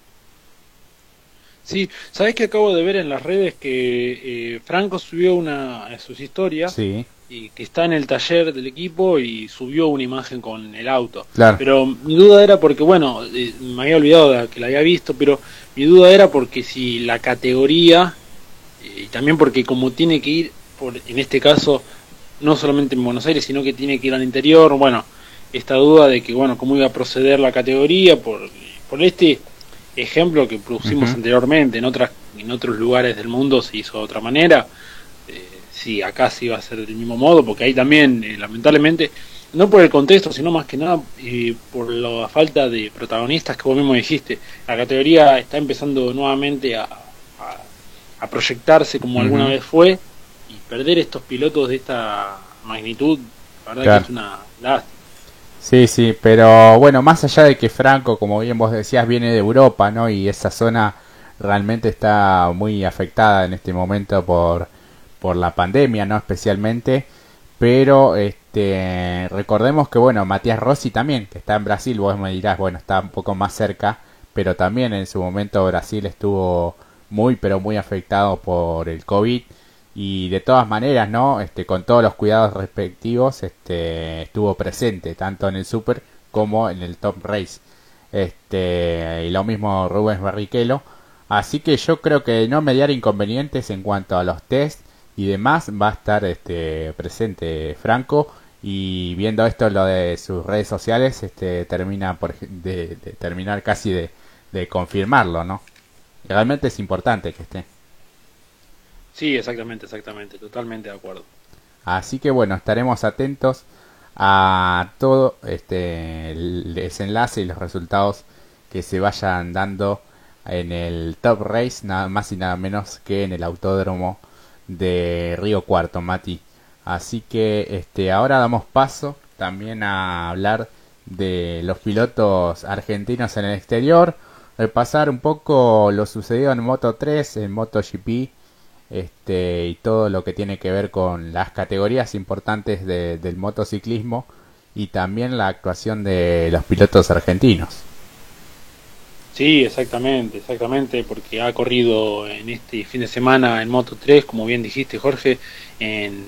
Sí, ¿sabes que acabo de ver en las redes que eh, Franco subió una de sus historias? Sí. Y que está en el taller del equipo y subió una imagen con el auto. Claro. Pero mi duda era porque, bueno, eh, me había olvidado de que la había visto, pero mi duda era porque si la categoría, eh, y también porque como tiene que ir, por, en este caso, no solamente en Buenos Aires, sino que tiene que ir al interior, bueno, esta duda de que, bueno, cómo iba a proceder la categoría por, por este ejemplo que pusimos anteriormente, en, otras, en otros lugares del mundo se hizo de otra manera, eh, sí, acá sí iba a ser del mismo modo, porque ahí también, eh, lamentablemente, no por el contexto, sino más que nada eh, por la falta de protagonistas que vos mismo dijiste, la categoría está empezando nuevamente a, a, proyectarse como alguna vez fue, y perder estos pilotos de esta magnitud, la verdad que es una lástima. Sí, sí, pero bueno, más allá de que Franco, como bien vos decías, viene de Europa, ¿no? Y esa zona realmente está muy afectada en este momento por, por la pandemia, ¿no? Especialmente. Pero este, recordemos que, bueno, Matías Rossi también, que está en Brasil, vos me dirás, bueno, está un poco más cerca, pero también en su momento Brasil estuvo muy, pero muy afectado por el COVID y de todas maneras, ¿no? Este, con todos los cuidados respectivos, este, estuvo presente tanto en el Super como en el Top Race. Este, y lo mismo Rubens Barrichello. Así que yo creo que no mediar inconvenientes en cuanto a los test y demás va a estar este, presente Franco y viendo esto lo de sus redes sociales este termina por de, terminar casi de, de confirmarlo no realmente es importante que esté Sí, exactamente, exactamente, totalmente de acuerdo. Así que bueno, estaremos atentos a todo este el desenlace y los resultados que se vayan dando en el Top Race, nada más y nada menos que en el autódromo de Río Cuarto, Mati. Así que este ahora damos paso también a hablar de los pilotos argentinos en el exterior, repasar un poco lo sucedido en Moto 3, en MotoGP este, y todo lo que tiene que ver con las categorías importantes del motociclismo y también la actuación de los pilotos argentinos. Sí, exactamente, exactamente, porque ha corrido en este fin de semana en Moto 3, como bien dijiste Jorge, en,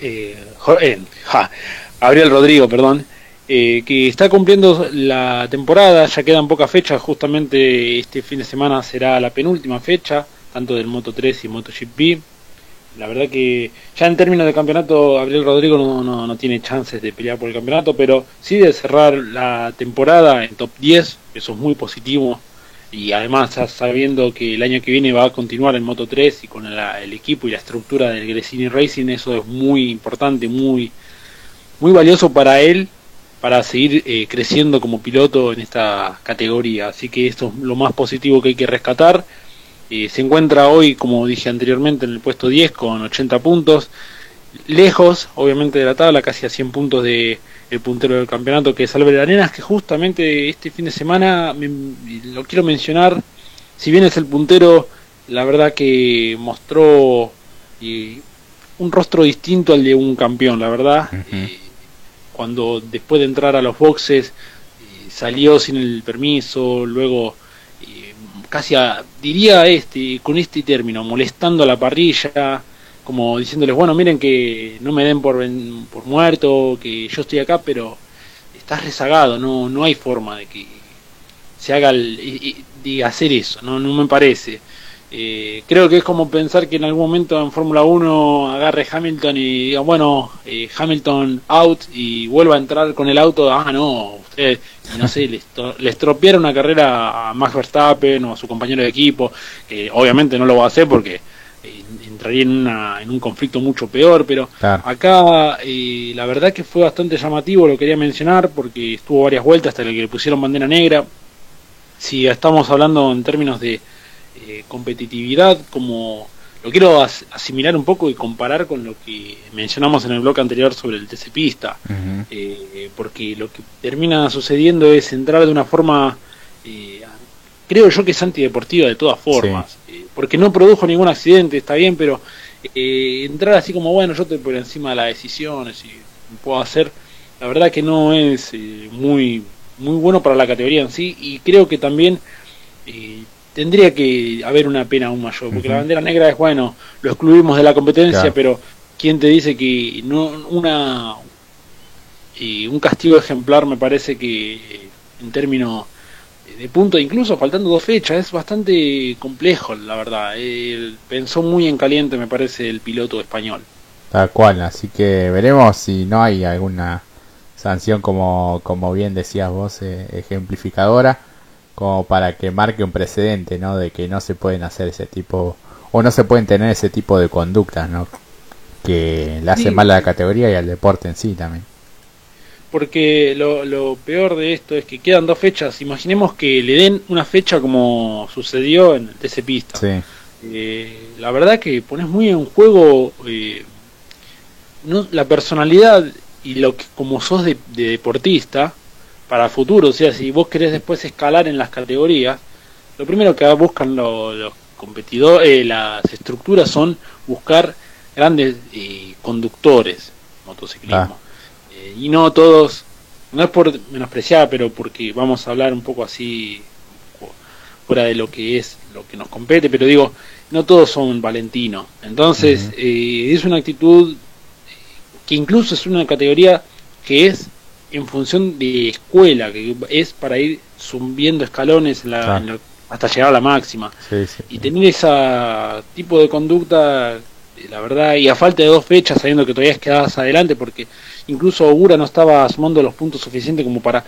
eh, en Gabriel Rodrigo, perdón, eh, que está cumpliendo la temporada, ya quedan pocas fechas, justamente este fin de semana será la penúltima fecha, tanto del Moto 3 y MotoGP. La verdad que ya en términos de campeonato, Gabriel Rodrigo no, no, tiene chances de pelear por el campeonato, pero sí de cerrar la temporada en top 10, eso es muy positivo. Y además, sabiendo que el año que viene va a continuar en Moto 3 y con el equipo y la estructura del Gresini Racing, eso es muy importante, muy, muy valioso para él para seguir eh, creciendo como piloto en esta categoría. Así que esto es lo más positivo que hay que rescatar se encuentra hoy, como dije anteriormente, en el puesto 10 con 80 puntos, lejos, obviamente, de la tabla, casi a 100 puntos de el puntero del campeonato, que es Albert Arenas, que justamente este fin de semana, lo quiero mencionar, si bien es el puntero, la verdad que mostró un rostro distinto al de un campeón, la verdad. cuando después de entrar a los boxes eh, salió sin el permiso, luego casi diría este con este término, molestando a la parrilla, como diciéndoles, bueno, miren que no me den por, por muerto, que yo estoy acá, pero estás rezagado, no, no hay forma de que se haga el, de hacer eso, no, no me parece. Eh, creo que es como pensar que en algún momento en Fórmula 1 agarre Hamilton y diga, bueno, eh, Hamilton out y vuelva a entrar con el auto, ah, no, usted, no sé, le, estropeara una carrera a Max Verstappen o a su compañero de equipo, que obviamente no lo va a hacer porque eh, entraría en, una, en un conflicto mucho peor, pero acá la verdad que fue bastante llamativo, lo quería mencionar porque estuvo varias vueltas hasta que le pusieron bandera negra. Si estamos hablando en términos de eh, competitividad como lo quiero asimilar un poco y comparar con lo que mencionamos en el bloque anterior sobre el TC Pista, eh, porque lo que termina sucediendo es entrar de una forma, eh, creo yo que es antideportiva de todas formas, porque no produjo ningún accidente, está bien, pero entrar así como, bueno, yo estoy por encima de las decisiones y puedo hacer, la verdad que no es muy, muy bueno para la categoría en sí, y creo que también tendría que haber una pena aún mayor, porque la bandera negra es bueno, lo excluimos de la competencia, pero ¿quién te dice que no una y un castigo ejemplar me parece que en términos de punto, incluso faltando dos fechas, es bastante complejo, la verdad. pensó muy en caliente, me parece, el piloto español. Tal cual, así que veremos si no hay alguna sanción como, como bien decías vos, eh, ejemplificadora como para que marque un precedente, ¿no? De que no se pueden hacer ese tipo, o no se pueden tener ese tipo de conductas, ¿no? Que le hace mal a la categoría y al deporte en sí también. Porque lo, lo peor de esto es que quedan dos fechas. Imaginemos que le den una fecha como sucedió en el TC Pista. Sí. Eh, la verdad que pones muy en juego eh, no, la personalidad y lo que como sos de deportista para el futuro. O sea, si vos querés después escalar en las categorías, lo primero que buscan los, competidores, eh, las estructuras son buscar grandes eh, conductores motociclismo. Ah. Eh, y no todos, no es por menospreciar, pero porque vamos a hablar un poco así fuera de lo que es lo que nos compete, pero digo, no todos son Valentino. Entonces, es una actitud que incluso es una categoría que es en función de escuela, que es para ir subiendo escalones hasta llegar a la máxima. y tener ese tipo de conducta, la verdad, y a falta de dos fechas, sabiendo que todavía quedabas adelante, porque incluso Ogura no estaba sumando los puntos suficientes como para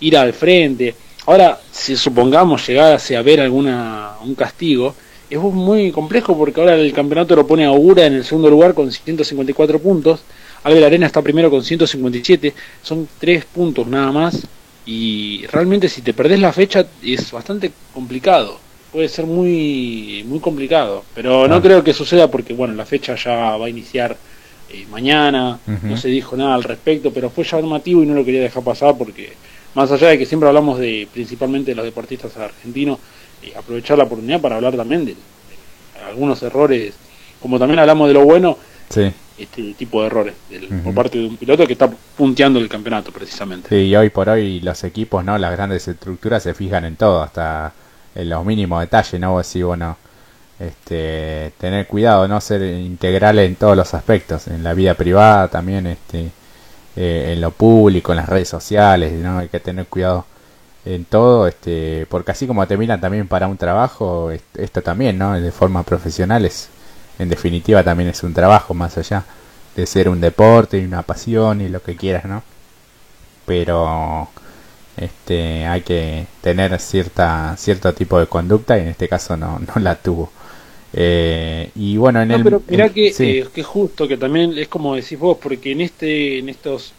ir al frente. Ahora, si supongamos llegase a ver alguna un castigo, es muy complejo porque ahora el campeonato lo pone a Ogura en el segundo lugar con 154 puntos Albert Arena está primero con 157, son tres puntos nada más. Y realmente si te perdés la fecha es bastante complicado. Puede ser muy muy complicado. Pero no creo que suceda porque bueno, la fecha ya va a iniciar eh, mañana. No se dijo nada al respecto, pero fue llamativo y no lo quería dejar pasar porque más allá de que siempre hablamos de principalmente de los deportistas argentinos, eh, aprovechar la oportunidad para hablar también de, algunos errores, como también hablamos de lo bueno, sí este tipo de errores por parte de un piloto que está punteando el campeonato precisamente. Sí, y hoy por hoy los equipos, ¿no? Las grandes estructuras se fijan en todo, hasta en los mínimos detalles, ¿no? Así, bueno, este, tener cuidado, no ser integral en todos los aspectos, en la vida privada también, este, eh, en lo público, en las redes sociales, ¿no? Hay que tener cuidado en todo, este, porque así como te miran también para un trabajo, esto también, ¿no? De forma profesional es en definitiva también es un trabajo más allá de ser un deporte y una pasión y lo que quieras, ¿no? Pero este hay que tener cierta cierto tipo de conducta y en este caso no, no la tuvo. Eh, y bueno, en el pero mirá que, eh, que justo que también es como decís vos, porque en este en estos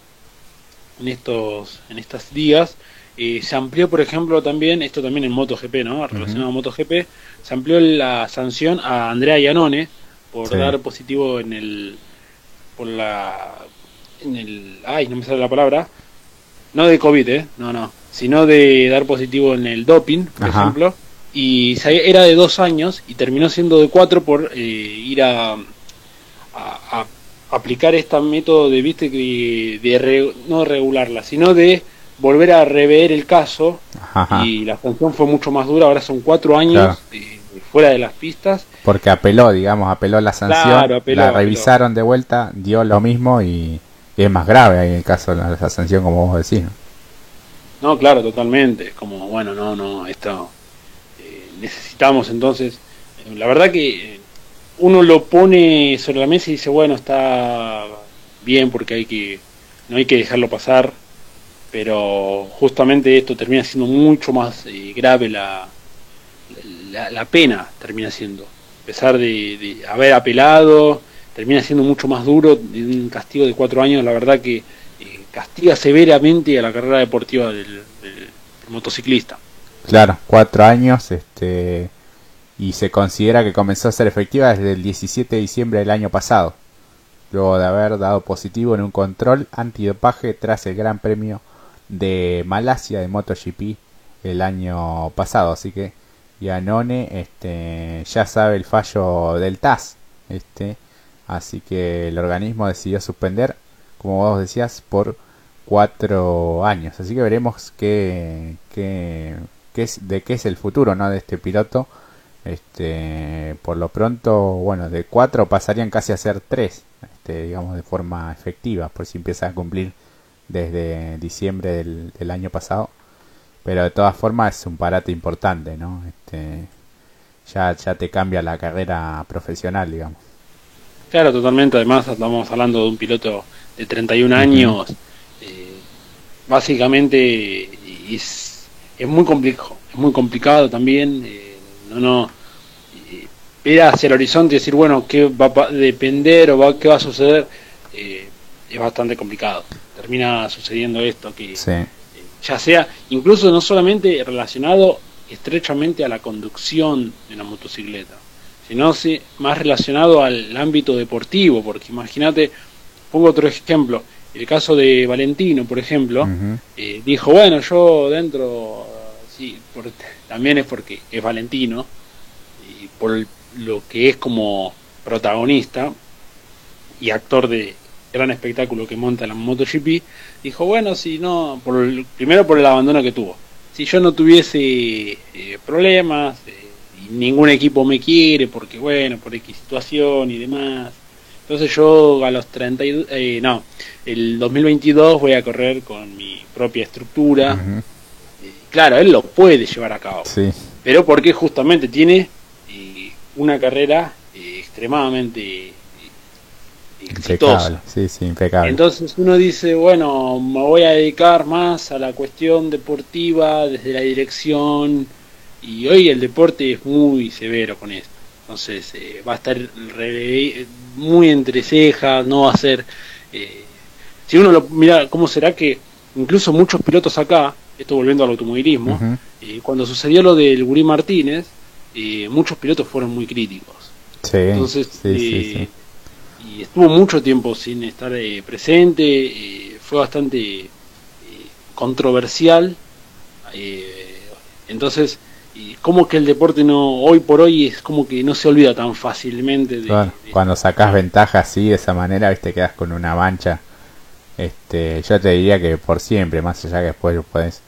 en estos en estos días eh, se amplió, por ejemplo, también, esto también en MotoGP, ¿no? Relacionado a MotoGP, se amplió la sanción a Andrea Iannone, por dar positivo en el por la en el ay no me sale la palabra no de covid eh no no sino de dar positivo en el doping por ejemplo y era de dos años y terminó siendo de cuatro por eh, ir a, a, aplicar este método de, viste, de, de no regularla, sino de volver a rever el caso y la sanción fue mucho más dura, ahora son cuatro años fuera de las pistas. Porque apeló, digamos, apeló la sanción, la revisaron de vuelta, dio lo mismo y, es más grave ahí el caso de la, sanción como vos decís. ¿no? claro, totalmente, como bueno, no, no, esto eh, necesitamos entonces, eh, la verdad que uno lo pone sobre la mesa y dice, bueno, está bien porque hay que no hay que dejarlo pasar, pero justamente esto termina siendo mucho más eh, grave la, la, pena, termina siendo. A pesar de, haber apelado, termina siendo mucho más duro, un castigo de cuatro años, la verdad que eh, castiga severamente a la carrera deportiva del, motociclista. Claro, cuatro años, este y se considera que comenzó a ser efectiva desde el 17 de diciembre del año pasado, luego de haber dado positivo en un control antidopaje tras el Gran Premio de Malasia de MotoGP el año pasado. Así que Yanone este, ya sabe el fallo del TAS. Este, así que el organismo decidió suspender, como vos decías, por cuatro años. Así que veremos qué, qué, qué es, de qué es el futuro ¿no? de este piloto. Este, por lo pronto, bueno, de cuatro pasarían casi a ser tres, este, digamos, de forma efectiva, por si empieza a cumplir desde diciembre del, año pasado. Pero de todas formas es un parate importante, ¿no? Este, ya, ya te cambia la carrera profesional, digamos. Claro, totalmente. Además, estamos hablando de un piloto de 31 años. Eh, básicamente es, es muy complejo, es muy complicado también. Eh, no, no. Eh, ver hacia el horizonte y decir, bueno, qué va a depender o va, qué va a suceder, es bastante complicado termina sucediendo esto, que ya sea incluso no solamente relacionado estrechamente a la conducción de una motocicleta, sino más relacionado al ámbito deportivo, porque imagínate, pongo otro ejemplo, el caso de Valentino, por ejemplo, eh, dijo, bueno, yo dentro, sí, también es porque es Valentino, y por lo que es como protagonista y actor de, gran espectáculo que monta la MotoGP, dijo, bueno, si no, por primero por el abandono que tuvo. Si yo no tuviese eh, problemas, eh, y ningún equipo me quiere, porque bueno, por X situación y demás, entonces yo a los 32, eh, no, el 2022 voy a correr con mi propia estructura. claro, él lo puede llevar a cabo. Pero porque justamente tiene una carrera extremadamente Impecable, sí, sí, impecable. Entonces uno dice, bueno, me voy a dedicar más a la cuestión deportiva desde la dirección y hoy el deporte es muy severo con esto. Entonces eh, va a estar muy entre cejas, no va a ser... Eh, si uno lo mira, ¿cómo será que incluso muchos pilotos acá, esto volviendo al automovilismo, eh, cuando sucedió lo del Gurí Martínez, muchos pilotos fueron muy críticos. Sí, Entonces, sí, y estuvo mucho tiempo sin estar eh, presente, eh, fue bastante eh, controversial, entonces como que el deporte no hoy por hoy es como que no se olvida tan fácilmente de, cuando sacas ventaja así de esa manera viste quedas con una mancha. Este yo te diría que por siempre más allá que después puedes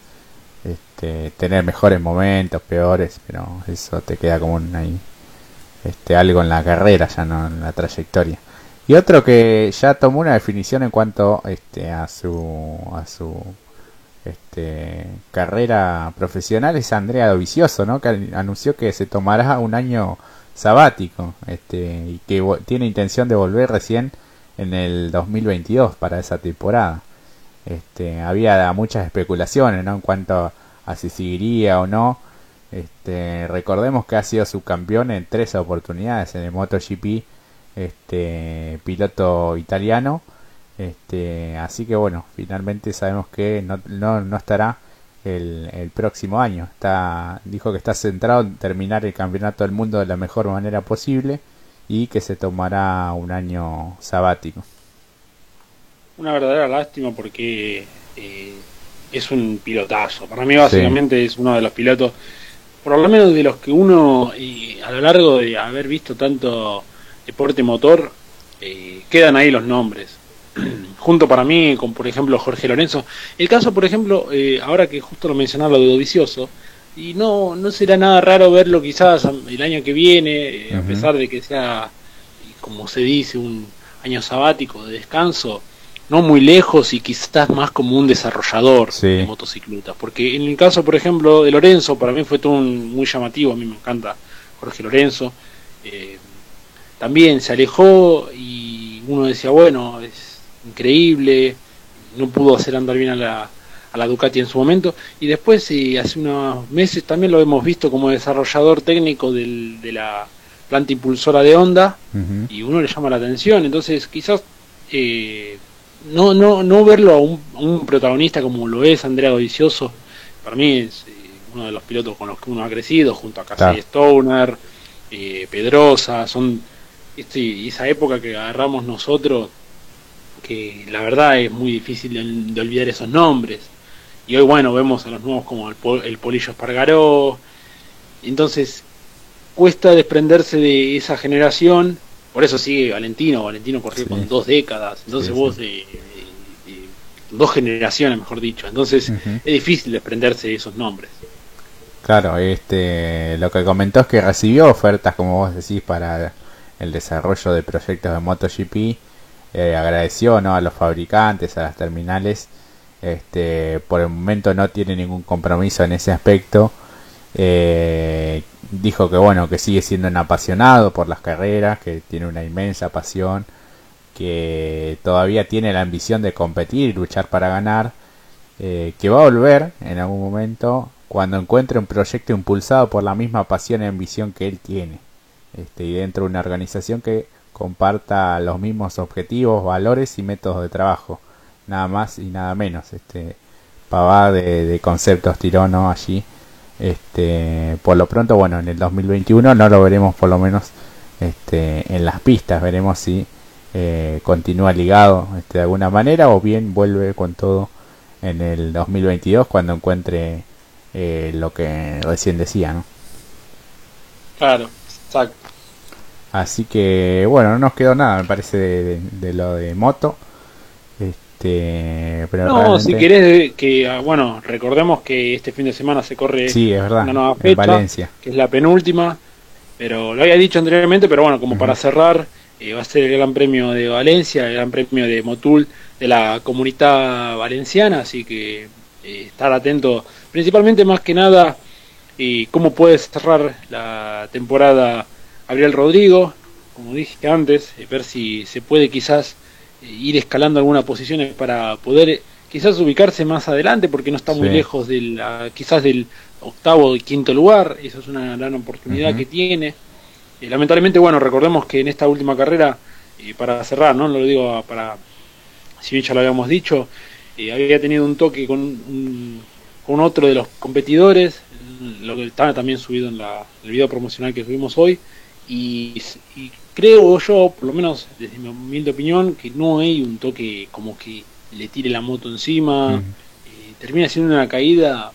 este, tener mejores momentos peores pero eso te queda como un, ahí este algo en la carrera ya no en la trayectoria y otro que ya tomó una definición en cuanto este, a su, a su este, carrera profesional es Andrea Dovicioso, ¿no? que anunció que se tomará un año sabático este, y que tiene intención de volver recién en el 2022 para esa temporada. Este, había muchas especulaciones ¿no? en cuanto a si seguiría o no. Este, recordemos que ha sido subcampeón en tres oportunidades en el MotoGP este piloto italiano. Este, así que bueno, finalmente sabemos que no, no, no estará el, el, próximo año. Está, dijo que está centrado en terminar el campeonato del mundo de la mejor manera posible y que se tomará un año sabático. Una verdadera lástima porque eh, es un pilotazo. Para mí básicamente es uno de los pilotos, por lo menos de los que uno, y a lo largo de haber visto tanto deporte motor, eh, quedan ahí los nombres. Junto para mí con, por ejemplo, Jorge Lorenzo. El caso, por ejemplo, eh, ahora que justo lo mencionaba lo de Odicioso, y no, no será nada raro verlo quizás el año que viene, a pesar de que sea, como se dice, un año sabático de descanso, no muy lejos y quizás más como un desarrollador de motocicletas. Porque en el caso, por ejemplo, de Lorenzo, para mí fue todo muy llamativo, a mí me encanta Jorge Lorenzo. Eh, también se alejó y uno decía, bueno, es increíble, no pudo hacer andar bien a la, a la Ducati en su momento. Y después, y hace unos meses también lo hemos visto como desarrollador técnico del, de la planta impulsora de Honda y uno le llama la atención. Entonces, quizás eh, no, no, no verlo a un, protagonista como lo es Andrea Dovicioso, para mí es eh, uno de los pilotos con los que uno ha crecido, junto a Casey Stoner, eh, Pedrosa, son este, esa época que agarramos nosotros, que la verdad es muy difícil de, olvidar esos nombres. Y hoy, bueno, vemos a los nuevos como el, el Polillo Espargaró. Entonces, cuesta desprenderse de esa generación. Por eso sigue Valentino, Valentino corrió con dos décadas, entonces vos de, dos generaciones, mejor dicho, entonces es difícil desprenderse de esos nombres. Claro, este, lo que comentó es que recibió ofertas, como vos decís, para el desarrollo de proyectos de MotoGP, eh, agradeció ¿no? a los fabricantes, a las terminales, este, por el momento no tiene ningún compromiso en ese aspecto, eh, dijo que bueno, que sigue siendo un apasionado por las carreras, que tiene una inmensa pasión, que todavía tiene la ambición de competir y luchar para ganar, eh, que va a volver en algún momento cuando encuentre un proyecto impulsado por la misma pasión y ambición que él tiene, este, y dentro de una organización que comparta los mismos objetivos, valores y métodos de trabajo, nada más y nada menos, este pavá de, conceptos tiró allí este, por lo pronto, bueno, en el 2021 no lo veremos por lo menos este, en las pistas, veremos si eh, continúa ligado este, de alguna manera o bien vuelve con todo en el 2022 cuando encuentre eh, lo que recién decía, ¿no? Claro, exacto. Así que bueno, no nos quedó nada, me parece, de lo de moto. Este, no, si querés que, ah, bueno, recordemos que este fin de semana se corre sí, es verdad, una nueva fecha, Valencia. que es la penúltima, pero lo había dicho anteriormente, pero bueno, como para cerrar, eh, va a ser el Gran Premio de Valencia, el Gran Premio de Motul de la comunidad valenciana, así que eh, estar atento, principalmente más que nada, y cómo puede cerrar la temporada Gabriel Rodrigo, como dije antes, eh, ver si se puede quizás ir escalando algunas posiciones para poder eh, quizás ubicarse más adelante porque no está muy lejos del quizás del octavo o quinto lugar. Eso es una gran oportunidad que tiene. Lamentablemente bueno recordemos que en esta última carrera y para cerrar no lo digo para si bien ya lo habíamos dicho eh, había tenido un toque con con otro de los competidores lo que estaba también subido en la, el video promocional que subimos hoy y, creo yo, por lo menos desde mi humilde opinión, que no hay un toque como que le tire la moto encima. Eh, termina siendo una caída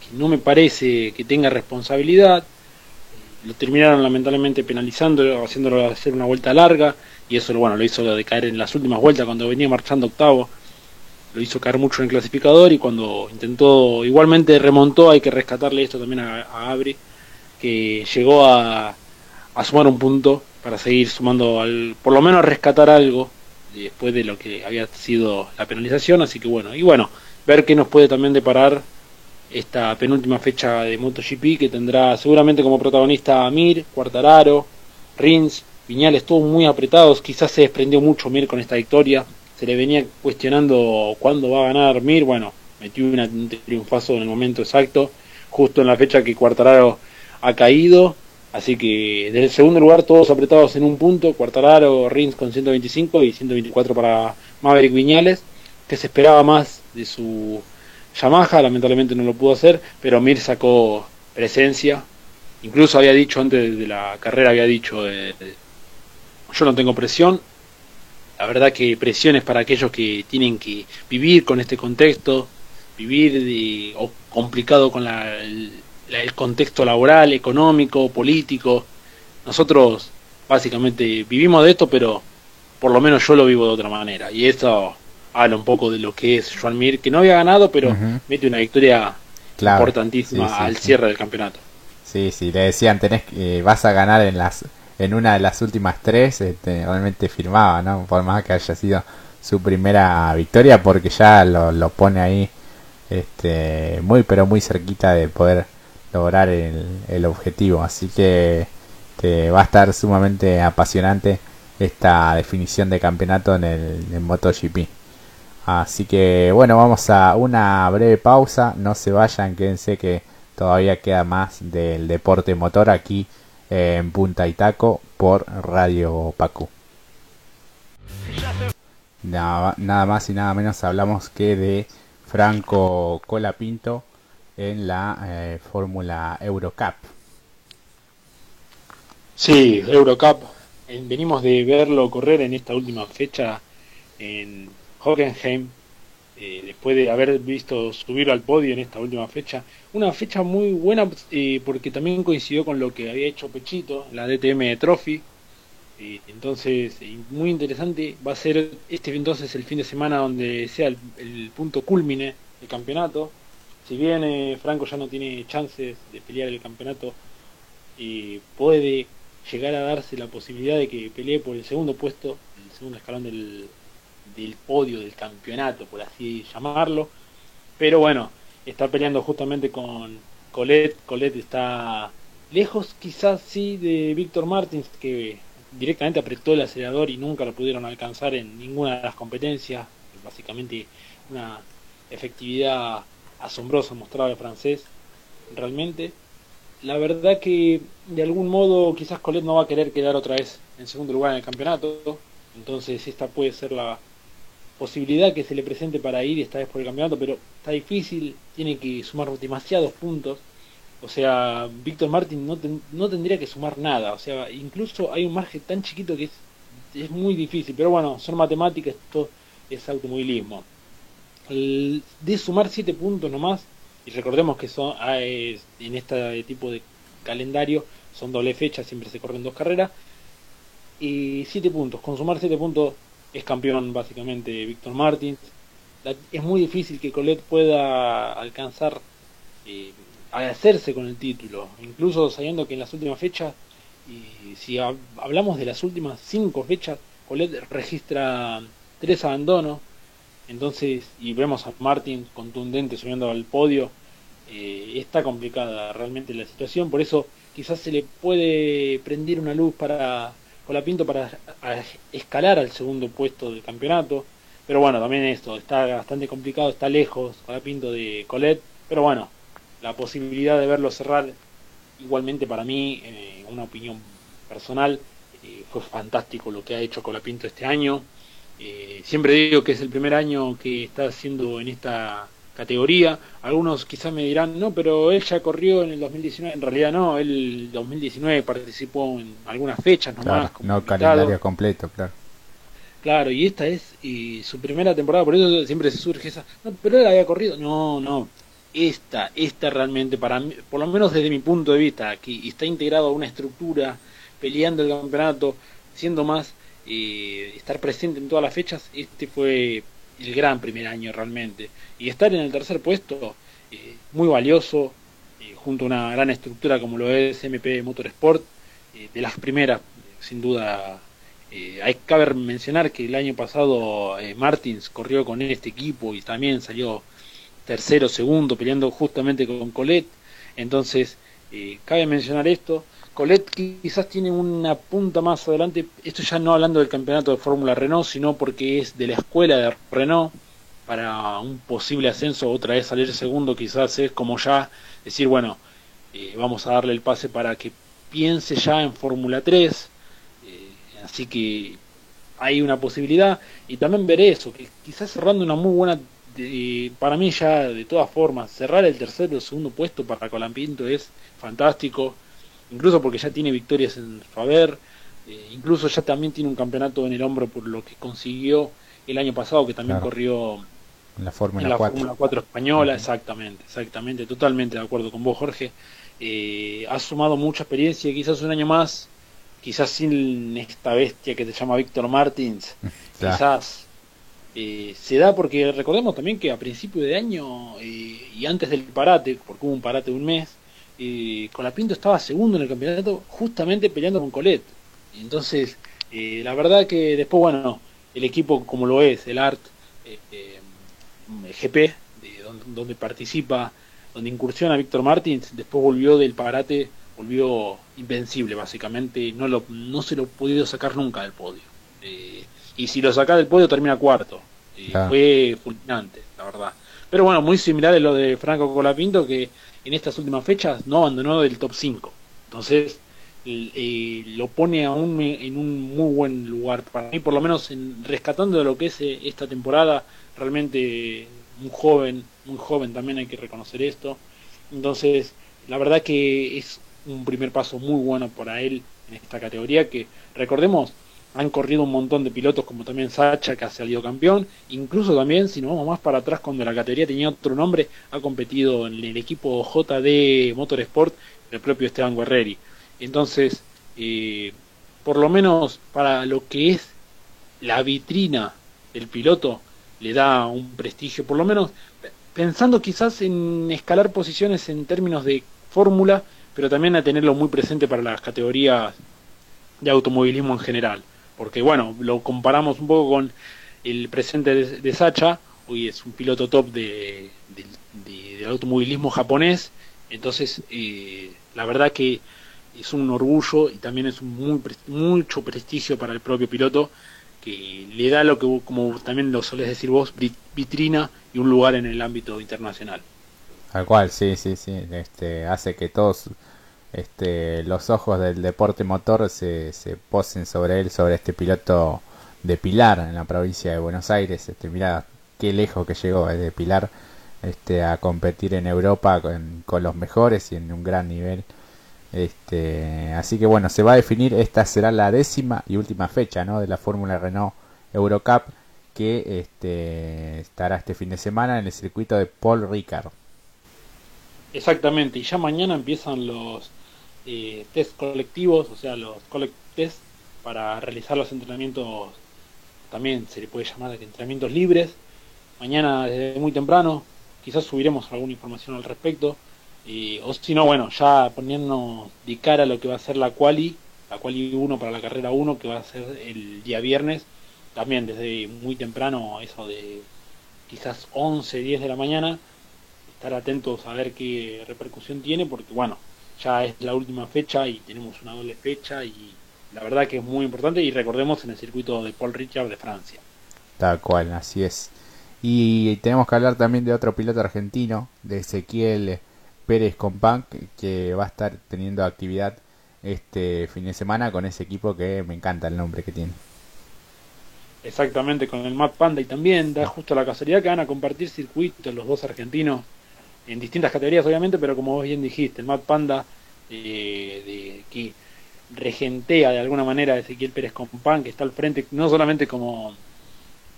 que no me parece que tenga responsabilidad. Eh, lo terminaron lamentablemente penalizando, haciéndolo hacer una vuelta larga. Y eso bueno, lo hizo de caer en las últimas vueltas cuando venía marchando octavo. Lo hizo caer mucho en el clasificador y cuando intentó, igualmente remontó, hay que rescatarle esto también a, a Abri, que llegó a, a sumar un punto para seguir sumando al, por lo menos rescatar algo después de lo que había sido la penalización, así que bueno, y bueno, ver qué nos puede también deparar esta penúltima fecha de MotoGP que tendrá seguramente como protagonista a Mir, Cuartararo, Rins, Viñales, todos muy apretados, quizás se desprendió mucho Mir con esta victoria, se le venía cuestionando cuándo va a ganar Mir, bueno, metió un triunfazo en el momento exacto, justo en la fecha que Cuartararo ha caído Así que desde el segundo lugar todos apretados en un punto, Cuartararo, Rins con 125 y 124 para Maverick Viñales, que se esperaba más de su Yamaha, lamentablemente no lo pudo hacer, pero Mir sacó presencia, incluso había dicho antes de la carrera, había dicho, eh, yo no tengo presión, la verdad que presión es para aquellos que tienen que vivir con este contexto, vivir de, o complicado con la, contexto laboral, económico, político. Nosotros básicamente vivimos de esto, pero por lo menos yo lo vivo de otra manera. Y eso habla un poco de lo que es Joan Mir, que no había ganado, pero mete una victoria importantísima al cierre del campeonato. Sí, sí, le decían, tenés, eh, vas a ganar en las en una de las últimas tres, este, realmente firmaba, ¿no? Por más que haya sido su primera victoria, porque ya lo, lo pone ahí este, muy, pero muy cerquita de poder lograr el, objetivo. Así que este, va a estar sumamente apasionante esta definición de campeonato en el en MotoGP. Así que bueno, vamos a una breve pausa. No se vayan, quédense que todavía queda más del deporte motor aquí en Punta Itaco por Radio Pacu. Nada más y nada menos hablamos que de Franco Colapinto en la eh, Fórmula Eurocup. Sí, Eurocup. Venimos de verlo correr en esta última fecha en Hockenheim, eh, después de haber visto subir al podio en esta última fecha. Una fecha muy buena eh, porque también coincidió con lo que había hecho Pechito, la DTM Trophy. Eh, entonces, muy interesante. Va a ser este entonces el fin de semana donde sea el, punto culmine del campeonato. Si bien Franco ya no tiene chances de pelear el campeonato, puede llegar a darse la posibilidad de que pelee por el segundo puesto, el segundo escalón del, del podio del campeonato, por así llamarlo. Pero bueno, está peleando justamente con Colette. Colette está lejos quizás sí de Víctor Martins, que directamente apretó el acelerador y nunca lo pudieron alcanzar en ninguna de las competencias. Básicamente una efectividad asombrosa mostrada el francés. Realmente. La verdad que de algún modo quizás Colette no va a querer quedar otra vez en segundo lugar en el campeonato. Entonces esta puede ser la, posibilidad que se le presente para ir esta vez por el campeonato, pero está difícil, tiene que sumar demasiados puntos. O sea, Víctor Martin no, no tendría que sumar nada. O sea, incluso hay un margen tan chiquito que es, es muy difícil. Pero bueno, son matemáticas, esto es automovilismo. De sumar 7 puntos nomás, y recordemos que son ah, en este tipo de calendario son doble fecha, siempre se corren dos carreras. Y 7 puntos, con sumar 7 puntos es campeón básicamente Víctor Martins. es muy difícil que Colette pueda alcanzar eh, hacerse con el título, incluso sabiendo que en las últimas fechas, y si hablamos de las últimas cinco fechas, Colette registra tres abandonos, entonces, y vemos a Martin contundente subiendo al podio, eh, está complicada realmente la situación, por eso quizás se le puede prender una luz para Colapinto para escalar al segundo puesto del campeonato. Pero bueno, también esto, está bastante complicado, está lejos Colapinto de Colet. Pero bueno, la posibilidad de verlo cerrar, igualmente para mí, eh, una opinión personal, eh, fue fantástico lo que ha hecho Colapinto este año. Eh, siempre digo que es el primer año que está haciendo en esta categoría. Algunos quizás me dirán, no, pero él ya corrió en el 2019. En realidad no, él el 2019 participó en algunas fechas nomás. no calendario completo, claro. Claro, y esta es su primera temporada, por eso siempre se surge esa. No, pero él había corrido. No, no. Esta, esta realmente, para mí, por lo menos desde mi punto de vista, que está integrado a una estructura, peleando el campeonato, siendo más, eh, estar presente en todas las fechas, este fue el gran primer año realmente. Y estar en el tercer puesto, eh, muy valioso, eh, junto a una gran estructura como lo es MP Motorsport, eh, de las primeras, sin duda. hay que mencionar que el año pasado Martins corrió con este equipo y también salió tercero, segundo, peleando justamente con Colette. Entonces, cabe mencionar esto. Colette quizás tiene una punta más adelante, esto ya no hablando del campeonato de Fórmula Renault, sino porque es de la escuela de Renault, para un posible ascenso, otra vez salir segundo, quizás es como ya decir, bueno, eh, vamos a darle el pase para que piense ya en Fórmula 3, eh, así que hay una posibilidad, y también veré eso, que quizás cerrando una muy buena, para mí ya de todas formas, cerrar el tercer o segundo puesto para Colampinto es fantástico, incluso porque ya tiene victorias en su haber, eh, incluso ya también tiene un campeonato en el hombro por lo que consiguió el año pasado, que también corrió en la Fórmula 4. española, exactamente, exactamente, totalmente de acuerdo con vos, Jorge. Eh, ha sumado mucha experiencia, quizás un año más quizás sin esta bestia que se llama Víctor Martins, quizás eh, se da porque recordemos también que a principio de año eh, y antes del parate, porque hubo un parate de un mes, eh, Colapinto estaba segundo en el campeonato justamente peleando con Colet. Entonces, eh, la verdad que después, bueno, el equipo como lo es, el ART GP, de donde, donde participa, donde incursiona Víctor Martins, después volvió del parate volvió invencible básicamente, no, lo, no se lo ha podido sacar nunca del podio. Eh, y si lo saca del podio termina cuarto. Eh, Fue fulminante, la verdad. Pero bueno, muy similar a lo de Franco Colapinto, que en estas últimas fechas no abandonó del top 5. Entonces eh, lo pone aún en un muy buen lugar para mí, por lo menos en, rescatando de lo que es eh, esta temporada, realmente un joven, muy joven también hay que reconocer esto. Entonces, la verdad que es un primer paso muy bueno para él en esta categoría que recordemos han corrido un montón de pilotos como también Sacha que ha salido campeón. Incluso también si nos vamos más para atrás cuando la categoría tenía otro nombre ha competido en el equipo JD Motorsport el propio Esteban Guerreri. Entonces eh, por lo menos para lo que es la vitrina del piloto le da un prestigio. Por lo menos pensando quizás en escalar posiciones en términos de fórmula pero también a tenerlo muy presente para las categorías de automovilismo en general. Porque bueno, lo comparamos un poco con el presente de, Sacha, hoy es un piloto top de, del automovilismo japonés, entonces eh, la verdad que es un orgullo y también es un muy, mucho prestigio para el propio piloto que le da lo que, como también lo solés decir vos, vitrina y un lugar en el ámbito internacional. Tal cual, sí, sí, sí. Este, hace que todos este, los ojos del deporte motor se, se posen sobre él, sobre este piloto de Pilar en la provincia de Buenos Aires. Este, mira qué lejos que llegó eh, de Pilar este, a competir en Europa con, con, los mejores y en un gran nivel. Este, así que bueno, se va a definir, esta será la décima y última fecha ¿no? de la Fórmula Renault Eurocup que este, estará este fin de semana en el circuito de Paul Ricard. Exactamente, y ya mañana empiezan los eh, test colectivos, o sea, los collect test para realizar los entrenamientos, también se le puede llamar entrenamientos libres. Mañana desde muy temprano, quizás subiremos alguna información al respecto. o si no, bueno, ya poniéndonos de cara a lo que va a ser la quali, la quali 1 para la carrera 1, que va a ser el día viernes, también desde muy temprano, eso de quizás 11, 10 de la mañana, estar atentos a ver qué repercusión tiene, porque bueno, ya es la última fecha y tenemos una doble fecha y la verdad que es muy importante y recordemos en el circuito de Paul Richard de Francia. Tal cual, así es. Y tenemos que hablar también de otro piloto argentino, de Ezequiel Pérez Compán, que va a estar teniendo actividad este fin de semana con ese equipo que me encanta el nombre que tiene. Exactamente, con el Mad Panda y también da justo la casualidad que van a compartir circuitos los dos argentinos en distintas categorías obviamente, pero como vos bien dijiste, el Mad Panda eh, de, que regentea de alguna manera a Ezequiel Pérez Compán, que está al frente no solamente como,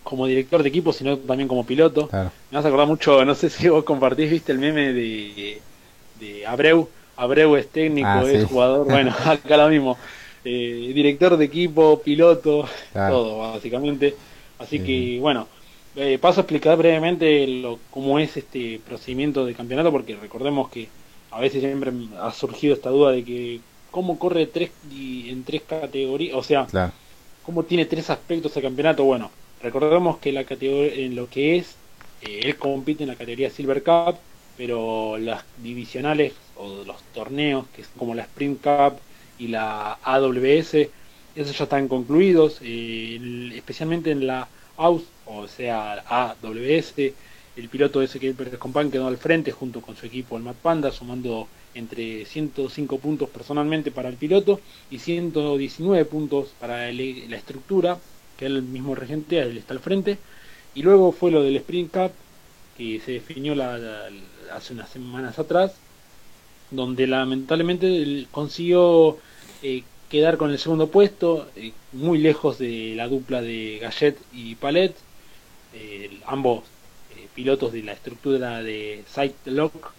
como director de equipo, sino también como piloto. Me vas a acordar mucho, no sé si vos compartís, viste el meme de, de Abreu. Abreu es técnico, ah, es jugador, bueno, acá lo mismo. Eh, director de equipo, piloto, todo básicamente. Así que bueno, eh, paso a explicar brevemente lo, cómo es este procedimiento de campeonato, porque recordemos que a veces siempre ha surgido esta duda de que cómo corre tres en tres categorías, o sea, cómo tiene tres aspectos el campeonato. Bueno, recordemos que la categoría, en lo que es, eh, él compite en la categoría Silver Cup, pero las divisionales o los torneos, que es como la Sprint Cup y la AWS, esos ya están concluidos, eh, especialmente en la AUS, o sea, AWS. El piloto Ezequiel Pérez Compán quedó al frente junto con su equipo el Mad Panda, sumando entre 105 puntos personalmente para el piloto y 119 puntos para la estructura, que él mismo regente, él está al frente. Y luego fue lo del Sprint Cup, que se definió hace unas semanas atrás, donde lamentablemente consiguió eh, quedar con el segundo puesto, eh, muy lejos de la dupla de Gallet y Palet, eh, ambos eh, pilotos de la estructura de Lock,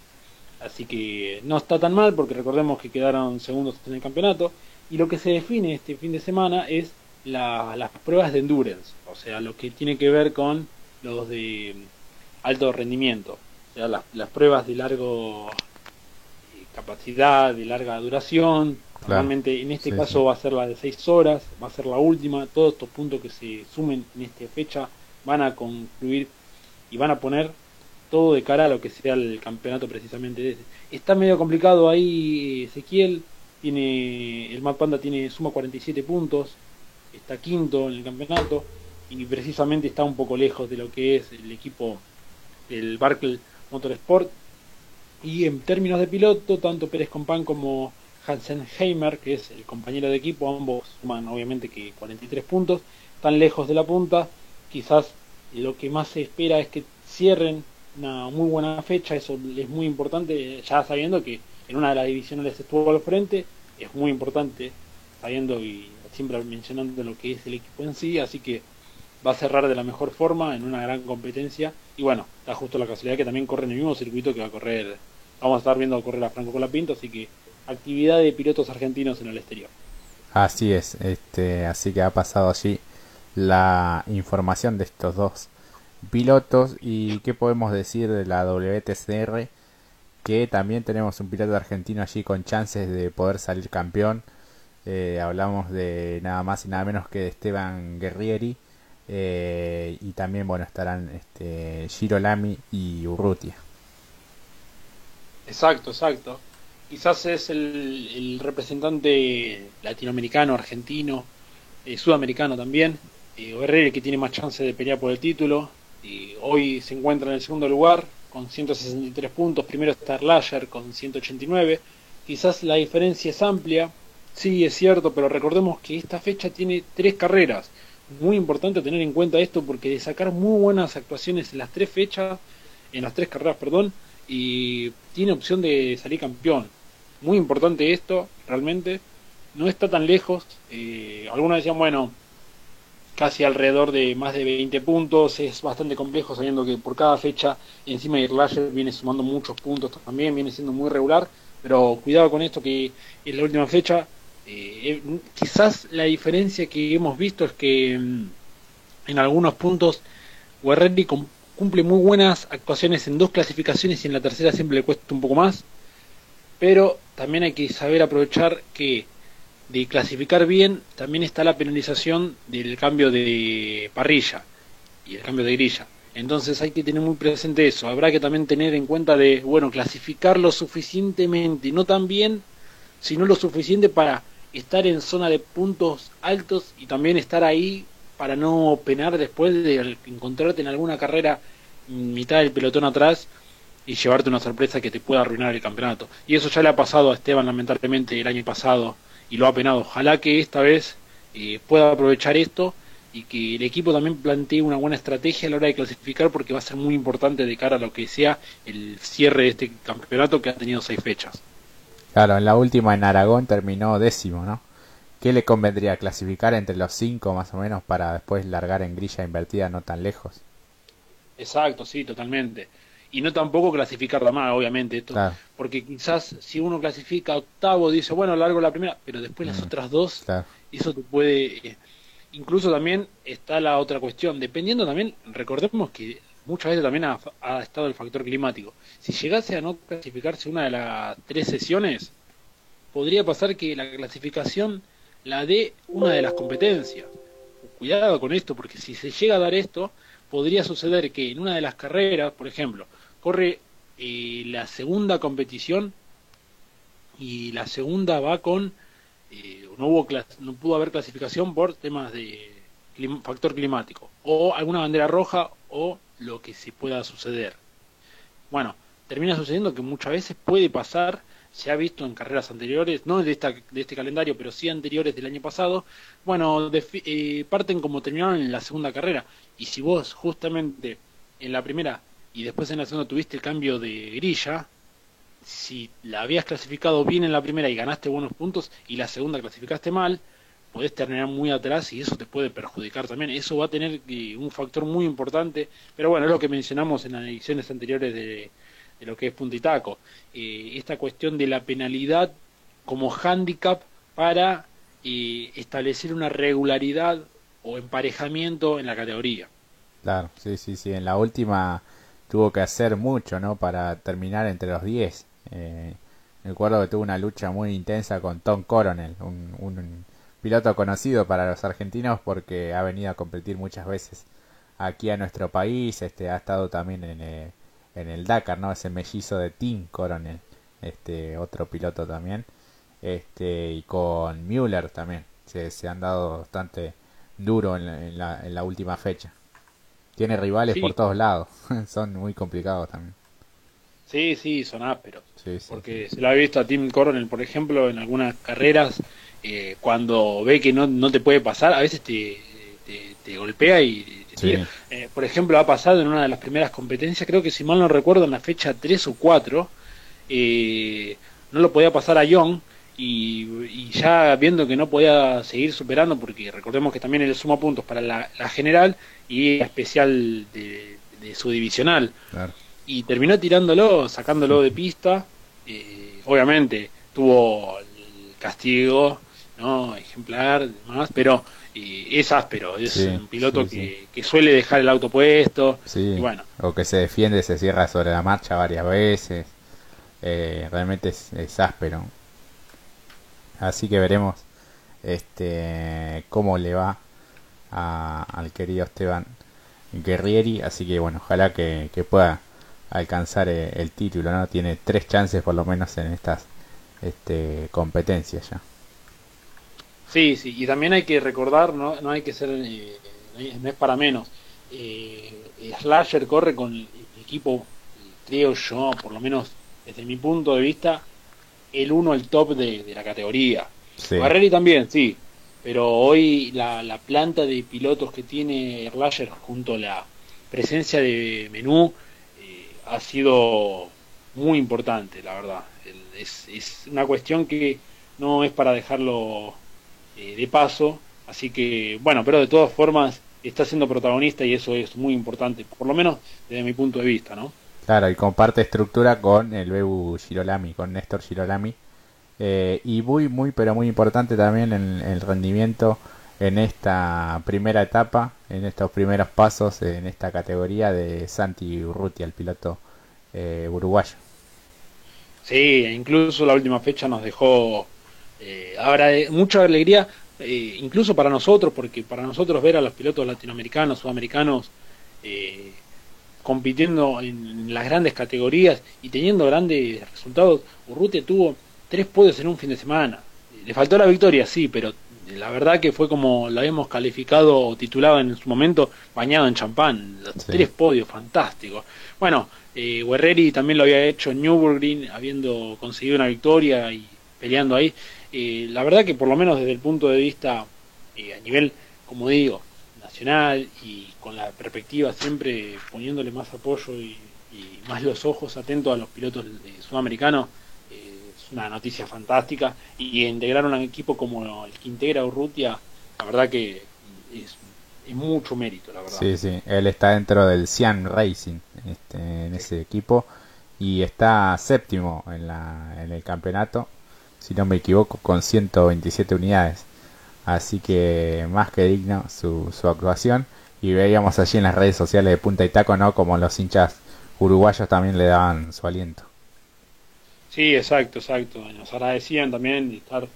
así que no está tan mal porque recordemos que quedaron segundos en el campeonato. Y lo que se define este fin de semana es las pruebas de endurance, o sea, lo que tiene que ver con los de alto rendimiento, o sea, las, pruebas de largo eh, capacidad, de larga duración. Normalmente en este caso va a ser la de 6 horas, va a ser la última. Todos estos puntos que se sumen en esta fecha van a concluir y van a poner todo de cara a lo que sea el campeonato precisamente. Está medio complicado ahí Ezequiel, tiene el Mad Panda tiene suma 47 puntos, está quinto en el campeonato y precisamente está un poco lejos de lo que es el equipo del Barkel Motorsport. Y en términos de piloto, tanto Pérez Compán como Hansen Heimer, que es el compañero de equipo, ambos suman obviamente que 43 puntos, están lejos de la punta. Quizás lo que más se espera es que cierren una muy buena fecha, eso es muy importante, ya sabiendo que en una de las divisiones les estuvo al frente, es muy importante, sabiendo y siempre mencionando lo que es el equipo en sí, así que va a cerrar de la mejor forma en una gran competencia y bueno, está justo la casualidad que también corre en el mismo circuito que va a correr, vamos a estar viendo correr a Franco Colapinto, así que actividad de pilotos argentinos en el exterior. Así es, este, así que ha pasado allí la información de estos dos pilotos y qué podemos decir de la WTCR que también tenemos un piloto argentino allí con chances de poder salir campeón. Eh, hablamos de nada más y nada menos que de Esteban Guerrieri eh, y también bueno estarán este Giro Lamy y Urrutia. Exacto exacto. Quizás es el, representante latinoamericano argentino eh, sudamericano también Guerrieri que tiene más chance de pelear por el título y hoy se encuentra en el segundo lugar con 163 puntos. Primero está con 189. Quizás la diferencia es amplia, sí es cierto, pero recordemos que esta fecha tiene tres carreras. Muy importante tener en cuenta esto porque de sacar muy buenas actuaciones en las tres fechas, en las tres carreras, perdón, y tiene opción de salir campeón. Muy importante esto, realmente. No está tan lejos. Eh, algunos decían, bueno, casi alrededor de más de 20 puntos. Es bastante complejo sabiendo que por cada fecha encima Irlasher viene sumando muchos puntos también, viene siendo muy regular. Pero cuidado con esto que en la última fecha eh, eh, quizás la diferencia que hemos visto es que mm, en algunos puntos Guerreri cumple muy buenas actuaciones en dos clasificaciones y en la tercera siempre le cuesta un poco más. Pero también hay que saber aprovechar que de clasificar bien, también está la penalización del cambio de parrilla y el cambio de grilla. Entonces hay que tener muy presente eso. Habrá que también tener en cuenta de, bueno, clasificar lo suficientemente, no tan bien, sino lo suficiente para estar en zona de puntos altos y también estar ahí para no penar después de encontrarte en alguna carrera mitad del pelotón atrás y llevarte una sorpresa que te pueda arruinar el campeonato. Y eso ya le ha pasado a Esteban lamentablemente el año pasado y lo ha penado. Ojalá que esta vez eh, pueda aprovechar esto y que el equipo también plantee una buena estrategia a la hora de clasificar porque va a ser muy importante de cara a lo que sea el cierre de este campeonato que ha tenido seis fechas. Claro, en la última en Aragón terminó décimo, ¿no? ¿Qué le convendría clasificar entre los cinco más o menos para después largar en grilla invertida no tan lejos? Exacto, sí, totalmente y no tampoco clasificar más, obviamente, esto, porque quizás si uno clasifica octavo, dice, bueno, largo la primera, pero después las mm. otras dos, eso te puede... Eh, incluso también está la otra cuestión, dependiendo también, recordemos que muchas veces también ha, ha, estado el factor climático. Si llegase a no clasificarse una de las tres sesiones, podría pasar que la clasificación la dé una de las competencias. Cuidado con esto, porque si se llega a dar esto, podría suceder que en una de las carreras, por ejemplo, corre eh, la segunda competición y la segunda va con eh, no hubo no pudo haber clasificación por temas de factor climático o alguna bandera roja o lo que se pueda suceder. Bueno termina sucediendo que muchas veces puede pasar se ha visto en carreras anteriores no de esta de este calendario pero sí anteriores del año pasado bueno eh, parten como terminaron en la segunda carrera. Y si vos justamente en la primera y después en la segunda tuviste el cambio de grilla, si la habías clasificado bien en la primera y ganaste buenos puntos y la segunda clasificaste mal, podés terminar muy atrás y eso te puede perjudicar también. Eso va a tener eh, un factor muy importante, pero bueno, es lo que mencionamos en las ediciones anteriores de, lo que es puntitaco. Eh, esta cuestión de la penalidad como handicap para y establecer una regularidad o emparejamiento en la categoría. Claro, sí, sí, sí. En la última tuvo que hacer mucho, ¿no? Para terminar entre los 10. Eh, recuerdo que tuvo una lucha muy intensa con Tom Coronel, un, un, piloto conocido para los argentinos porque ha venido a competir muchas veces aquí a nuestro país. Este ha estado también en, eh, en el Dakar, ¿no? Ese mellizo de Tim Coronel, este otro piloto también. Este y con Müller también. Se, se han dado bastante duro en la, en la última fecha. Tiene rivales por todos lados. son muy complicados también. Sí, sí, son ásperos. porque se lo ha visto a Tim Coronel, por ejemplo, en algunas carreras, eh, cuando ve que no, no te puede pasar, a veces te, te, golpea y te tira. Eh, por ejemplo, ha pasado en una de las primeras competencias, creo que si mal no recuerdo, en la fecha 3 o 4, eh, no lo podía pasar a Young y, ya viendo que no podía seguir superando, porque recordemos que también él suma puntos para la, general y la especial de, su divisional. Y terminó tirándolo, sacándolo de pista. Eh, obviamente tuvo el castigo no ejemplar, demás, pero eh, es áspero, es un piloto que, que, suele dejar el auto puesto. bueno. O que se defiende, se cierra sobre la marcha varias veces. Eh, realmente es áspero. Así que veremos este cómo le va al querido Esteban Guerrieri. Así que bueno, ojalá que, pueda alcanzar eh, el, título. no Tiene tres chances por lo menos en estas este, competencias ya. Sí, sí, y también hay que recordar, no, no hay que ser, eh, no es para menos. Eh, Slasher corre con el equipo, creo yo, por lo menos desde mi punto de vista, el uno el top de, la categoría. Sí. también, sí. Pero hoy la, la planta de pilotos que tiene Erlacher junto a la presencia de Menú eh, ha sido muy importante, la verdad. Es, es, una cuestión que no es para dejarlo eh, de paso. Así que, bueno, pero de todas formas está siendo protagonista y eso es muy importante, por lo menos desde mi punto de vista, ¿no? Claro, y comparte estructura con el Bebu Girolami, con Néstor Girolami. Eh, y muy, muy, pero muy importante también en, el rendimiento en esta primera etapa, en estos primeros pasos en esta categoría de Santi Urruti, el piloto eh, uruguayo. Sí, incluso la última fecha nos dejó eh, mucha alegría, incluso para nosotros, porque para nosotros ver a los pilotos latinoamericanos, sudamericanos, eh, compitiendo en las grandes categorías y teniendo grandes resultados. Urrutia tuvo tres podios en un fin de semana. Le faltó la victoria, sí, pero la verdad que fue como lo habíamos calificado o titulado en su momento, bañado en champán. Los tres podios, fantásticos. Bueno, eh, Guerreri también lo había hecho en Nürburgring, habiendo conseguido una victoria y peleando ahí. Eh, la verdad que por lo menos desde el punto de vista eh, a nivel, como digo, y con la perspectiva siempre poniéndole más apoyo y, más los ojos atentos a los pilotos sudamericanos, eh, es una noticia fantástica. Y, integrar un equipo como el que integra Urrutia, la verdad que es, mucho mérito, la verdad. Sí, sí, él está dentro del Cian Racing, este, en ese equipo, y está séptimo en, la, en el campeonato, si no me equivoco, con 127 unidades. Así que más que digno su, su actuación. Y veíamos allí en las redes sociales de Punta y Taco, ¿no? Como los hinchas uruguayos también le daban su aliento. Sí, exacto, exacto. Nos agradecían también de estar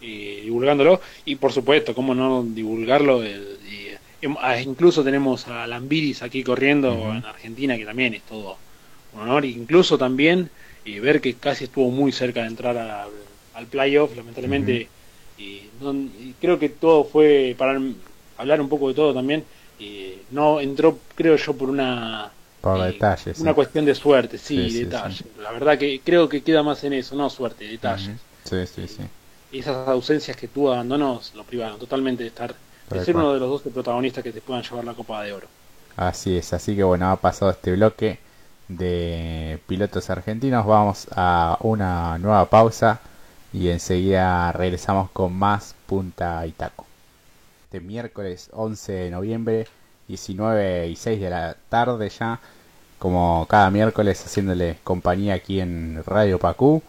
eh, divulgándolo. Y por supuesto, cómo no divulgarlo. Eh, ah, incluso tenemos a Lambiris aquí corriendo en Argentina, que también es todo un honor. Incluso también eh, ver que casi estuvo muy cerca de entrar al playoff, lamentablemente y, creo que todo fue, para hablar un poco de todo también, no entró, creo yo, por una... Por eh, Una cuestión de suerte, sí, detalle. La verdad que creo que queda más en eso, no suerte, detalles. Sí, sí, sí. esas ausencias que tuvo abandonos lo privaron totalmente de estar, de ser uno de los 12 protagonistas que te puedan llevar la Copa de Oro. Así es, así que bueno, ha pasado este bloque de pilotos argentinos. Vamos a una nueva pausa y enseguida regresamos con más Punta y Taco. Este miércoles 11 de noviembre, 19 y 6 de la tarde ya, como cada miércoles haciéndole compañía aquí en Radio Pacú.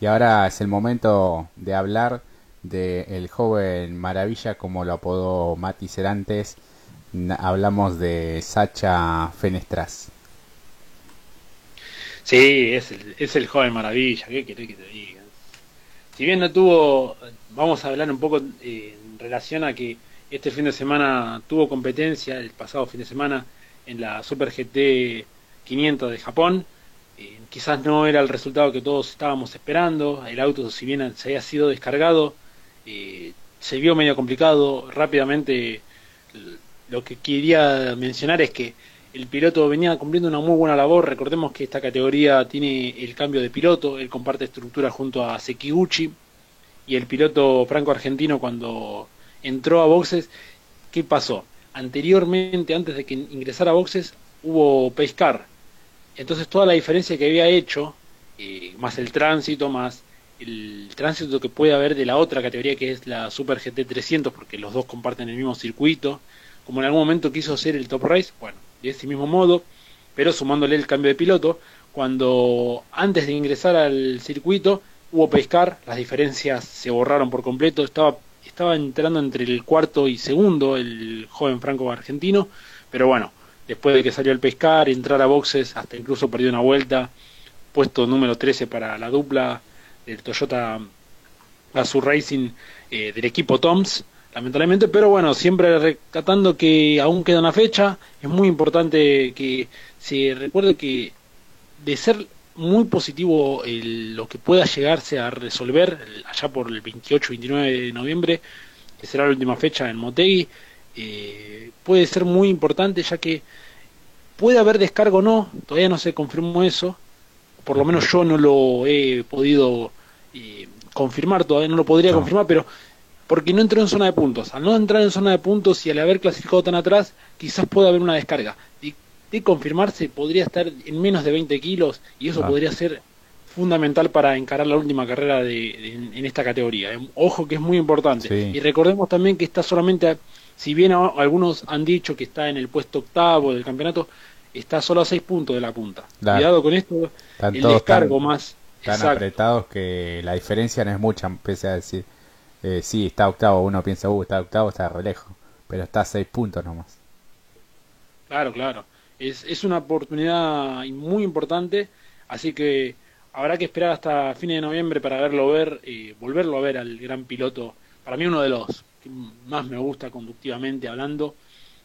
Y ahora es el momento de hablar del joven maravilla, como lo apodó Mati Cerantes, hablamos de Sacha Fenestras. Sí, es el, es el joven maravilla, ¿qué querés que te diga? Si bien no tuvo, vamos a hablar un poco eh, en relación a que este fin de semana tuvo competencia, el pasado fin de semana, en la Super GT 500 de Japón. Eh, quizás no era el resultado que todos estábamos esperando. El auto, si bien se había sido descargado, eh, se vio medio complicado. Rápidamente, lo que quería mencionar es que el piloto venía cumpliendo una muy buena labor. Recordemos que esta categoría tiene el cambio de piloto. Él comparte estructura junto a Sekiguchi. Y el piloto franco-argentino, cuando entró a boxes, ¿qué pasó? Anteriormente, antes de que ingresara a boxes, hubo pescar. Entonces toda la diferencia que había hecho, eh, más el tránsito, más el tránsito que puede haber de la otra categoría que es la Super GT 300, porque los dos comparten el mismo circuito, como en algún momento quiso hacer el Top Race, bueno, de ese mismo modo, pero sumándole el cambio de piloto, cuando antes de ingresar al circuito hubo pescar, las diferencias se borraron por completo, estaba estaba entrando entre el cuarto y segundo el joven franco argentino, pero bueno, después de que salió el pescar, entrar a boxes, hasta incluso perdió una vuelta, puesto número 13 para la dupla del Toyota Azur Racing eh, del equipo Toms, lamentablemente, pero bueno, siempre recatando que aún queda una fecha, es muy importante que se recuerde que de ser muy positivo lo que pueda llegarse a resolver allá por el 28-29 de noviembre, que será la última fecha en Motegi, eh, puede ser muy importante ya que puede haber descargo o no, todavía no se confirmó eso, por lo menos yo no lo he podido eh, confirmar, todavía no lo podría confirmar, pero porque no entró en zona de puntos. Al no entrar en zona de puntos y al haber clasificado tan atrás, quizás pueda haber una descarga. De confirmarse podría estar en menos de 20 kilos y eso podría ser fundamental para encarar la última carrera de, en, esta categoría. Eh, ojo que es muy importante. Y recordemos también que está solamente, si bien algunos han dicho que está en el puesto octavo del campeonato, está solo a 6 puntos de la punta. Cuidado con esto, el descargo más... Tan apretados que la diferencia no es mucha, pese a decir, eh, sí, está octavo, uno piensa, uh, está octavo, está re lejos, pero está a 6 puntos nomás. Claro, claro es, es una oportunidad muy importante, así que habrá que esperar hasta fines de noviembre para verlo ver, y volverlo a ver al gran piloto, para mí uno de los que más me gusta conductivamente hablando,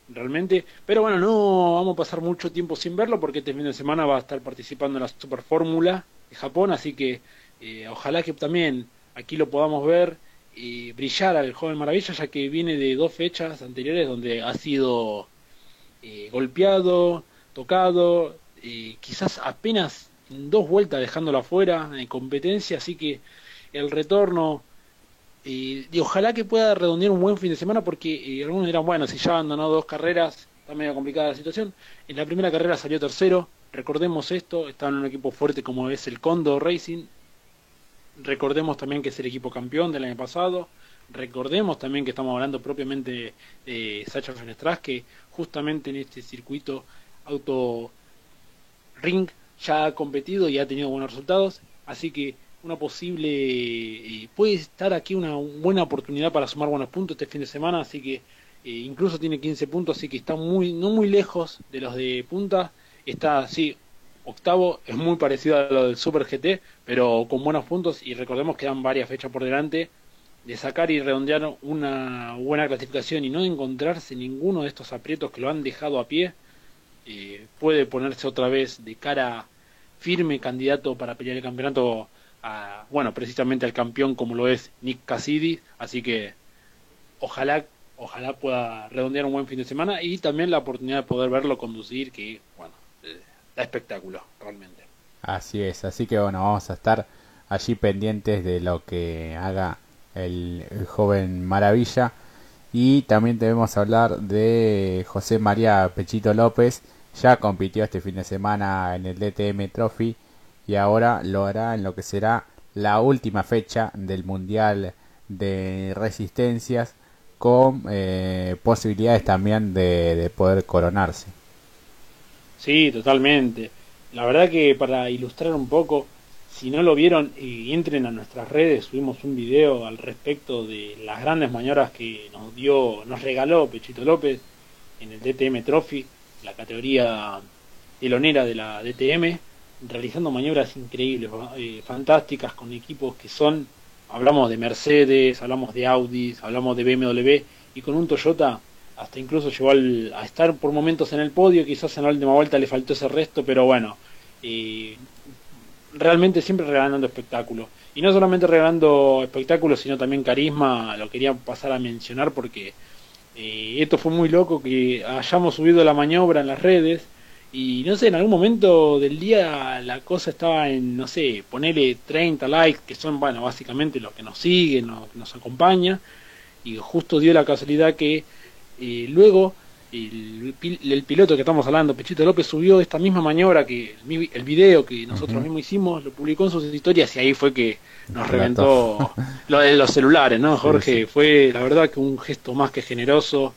realmente, pero bueno, no vamos a pasar mucho tiempo sin verlo porque este fin de semana va a estar participando en la Super Fórmula de Japón, así que eh, ojalá que también aquí lo podamos ver y brillar al joven maravilla, ya que viene de dos fechas anteriores donde ha sido eh, golpeado, tocado, eh, quizás apenas en dos vueltas dejándolo afuera en competencia, así que el retorno, eh, y ojalá que pueda redondear un buen fin de semana porque algunos dirán, bueno, si ya abandonó dos carreras, está medio complicada la situación. En la primera carrera salió tercero, recordemos esto, está en un equipo fuerte como es el Condor Racing, recordemos también que es el equipo campeón del año pasado, Recordemos también que estamos hablando propiamente de Sacha Fenestras, que justamente en este circuito auto ring ya ha competido y ha tenido buenos resultados, así que una posible eh, puede estar aquí una buena oportunidad para sumar buenos puntos este fin de semana, así que eh, incluso tiene 15 puntos, así que está muy no muy lejos de los de punta, está así octavo, es muy parecido a lo del Super GT, pero con buenos puntos y recordemos que dan varias fechas por delante, de sacar y redondear una buena clasificación y no encontrarse ninguno de estos aprietos que lo han dejado a pie, eh, puede ponerse otra vez de cara firme candidato para pelear el campeonato a, bueno, precisamente al campeón como lo es Nick Cassidy, así que ojalá ojalá pueda redondear un buen fin de semana y también la oportunidad de poder verlo conducir, que bueno, eh, da espectáculo realmente. Así es, así que bueno, vamos a estar allí pendientes de lo que haga el, joven Maravilla. Y también debemos hablar de José María Pechito López. Ya compitió este fin de semana en el DTM Trophy y ahora lo hará en lo que será la última fecha del Mundial de Resistencias con eh, posibilidades también de, de poder coronarse. Sí, totalmente. La verdad que para ilustrar un poco, si no lo vieron, y entren a nuestras redes, subimos un video al respecto de las grandes maniobras que nos dio, nos regaló Pechito López en el DTM Trophy, la categoría telonera de la DTM, realizando maniobras increíbles, eh, fantásticas con equipos que son, hablamos de Mercedes, hablamos de Audi, hablamos de BMW y con un Toyota hasta incluso llegó a estar por momentos en el podio, quizás en la última vuelta le faltó ese resto, pero bueno, eh, realmente siempre regalando espectáculo. Y no solamente regalando espectáculo, sino también carisma, lo quería pasar a mencionar porque eh, esto fue muy loco que hayamos subido la maniobra en las redes y no sé, en algún momento del día la cosa estaba en, no sé, ponerle 30 likes, que son, bueno, básicamente los que nos siguen, los que nos acompañan, y justo dio la casualidad que eh, luego el, el, piloto que estamos hablando, Pechito López, subió esta misma maniobra que el, video que nosotros mismos hicimos, lo publicó en sus historias y ahí fue que nos reventó lo de los celulares, ¿no, Jorge? Fue la verdad que un gesto más que generoso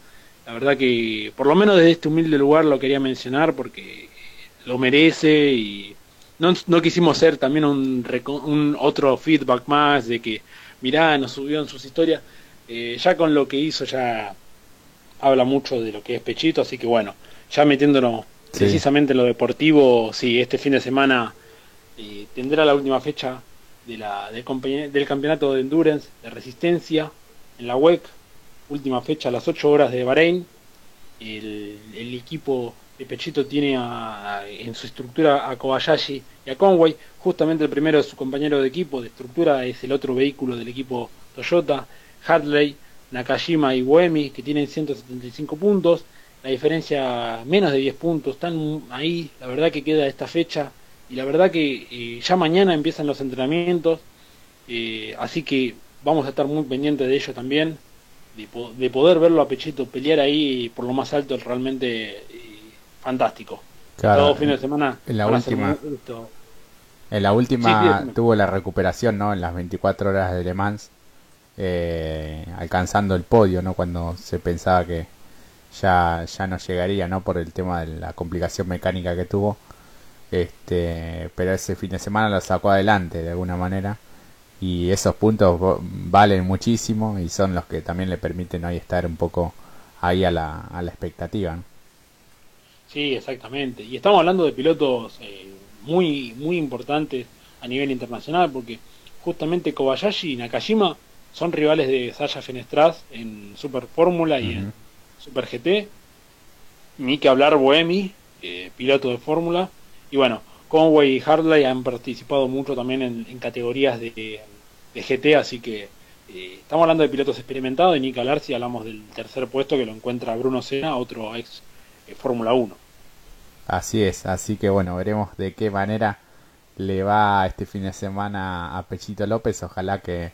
la verdad que, por lo menos desde este humilde lugar lo quería mencionar porque lo merece y no, no quisimos ser también un, un otro feedback más de que, mirá, nos subió en sus historias. Eh, ya con lo que hizo ya habla mucho de lo que es Pechito, así que bueno, ya metiéndonos precisamente en lo deportivo, sí, este fin de semana eh, tendrá la última fecha de la, del, del campeonato de endurance, de resistencia, en la WEC, última fecha a las 8 horas de Bahrein. El, equipo de Pechito tiene en su estructura a Kobayashi y a Conway. Justamente el primero de su compañero de equipo de estructura es el otro vehículo del equipo Toyota, Hartley, Nakajima y Boemi, que tienen 175 puntos. La diferencia menos de 10 puntos. Están ahí, la verdad que queda esta fecha. Y la verdad que eh, ya mañana empiezan los entrenamientos. Eh, así que vamos a estar muy pendientes de ello también de, poder verlo a Pechito pelear ahí por lo más alto es realmente eh, fantástico. Claro, Todo fin de semana. En la última, en la última tuvo la recuperación, ¿no? En las 24 horas de Le Mans, eh, alcanzando el podio, ¿no? Cuando se pensaba que ya, ya no llegaría, ¿no? Por el tema de la complicación mecánica que tuvo. Este, pero ese fin de semana lo sacó adelante de alguna manera y esos puntos valen muchísimo y son los que también le permiten hoy estar un poco ahí a la, a la expectativa. Sí, exactamente. Y estamos hablando de pilotos eh, muy, muy importantes a nivel internacional porque justamente Kobayashi y Nakajima son rivales de Sasha Fenestras en Super Fórmula y en Super GT. Ni que hablar Boemi, eh, piloto de Fórmula. Y bueno, Conway y Hartley han participado mucho también en categorías de de GT, así que eh, estamos hablando de pilotos experimentados y ni hablar si hablamos del tercer puesto que lo encuentra Bruno Senna, otro ex eh, Fórmula 1. Así es, así que bueno, veremos de qué manera le va este fin de semana a Pechito López, ojalá que,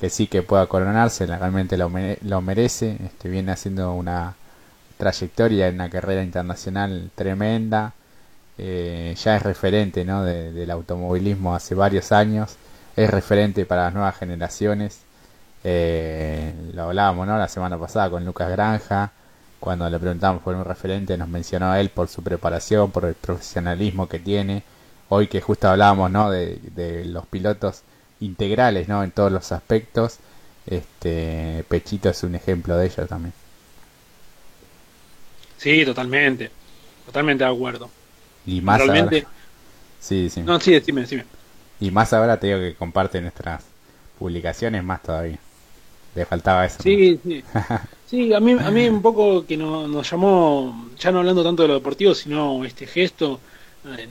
que sí que pueda coronarse, realmente lo, lo merece, este, viene haciendo una trayectoria en una carrera internacional tremenda, eh, ya es referente ¿no? del automovilismo hace varios años es referente para las nuevas generaciones. Eh, lo hablábamos ¿no? la semana pasada con Lucas Granja, cuando le preguntamos por un referente, nos mencionó a él por su preparación, por el profesionalismo que tiene. Hoy que justo hablábamos ¿no? de, los pilotos integrales ¿no? en todos los aspectos, este Pechito es un ejemplo de ello también. Sí, totalmente, totalmente de acuerdo. Y más Realmente... Sí, sí. No, sí, decime, decime. Y más ahora te digo que comparte nuestras publicaciones más todavía. Le faltaba eso. Sí, sí. sí, a mí, a mí un poco que nos llamó, ya no hablando tanto de lo deportivo, sino este gesto, eh,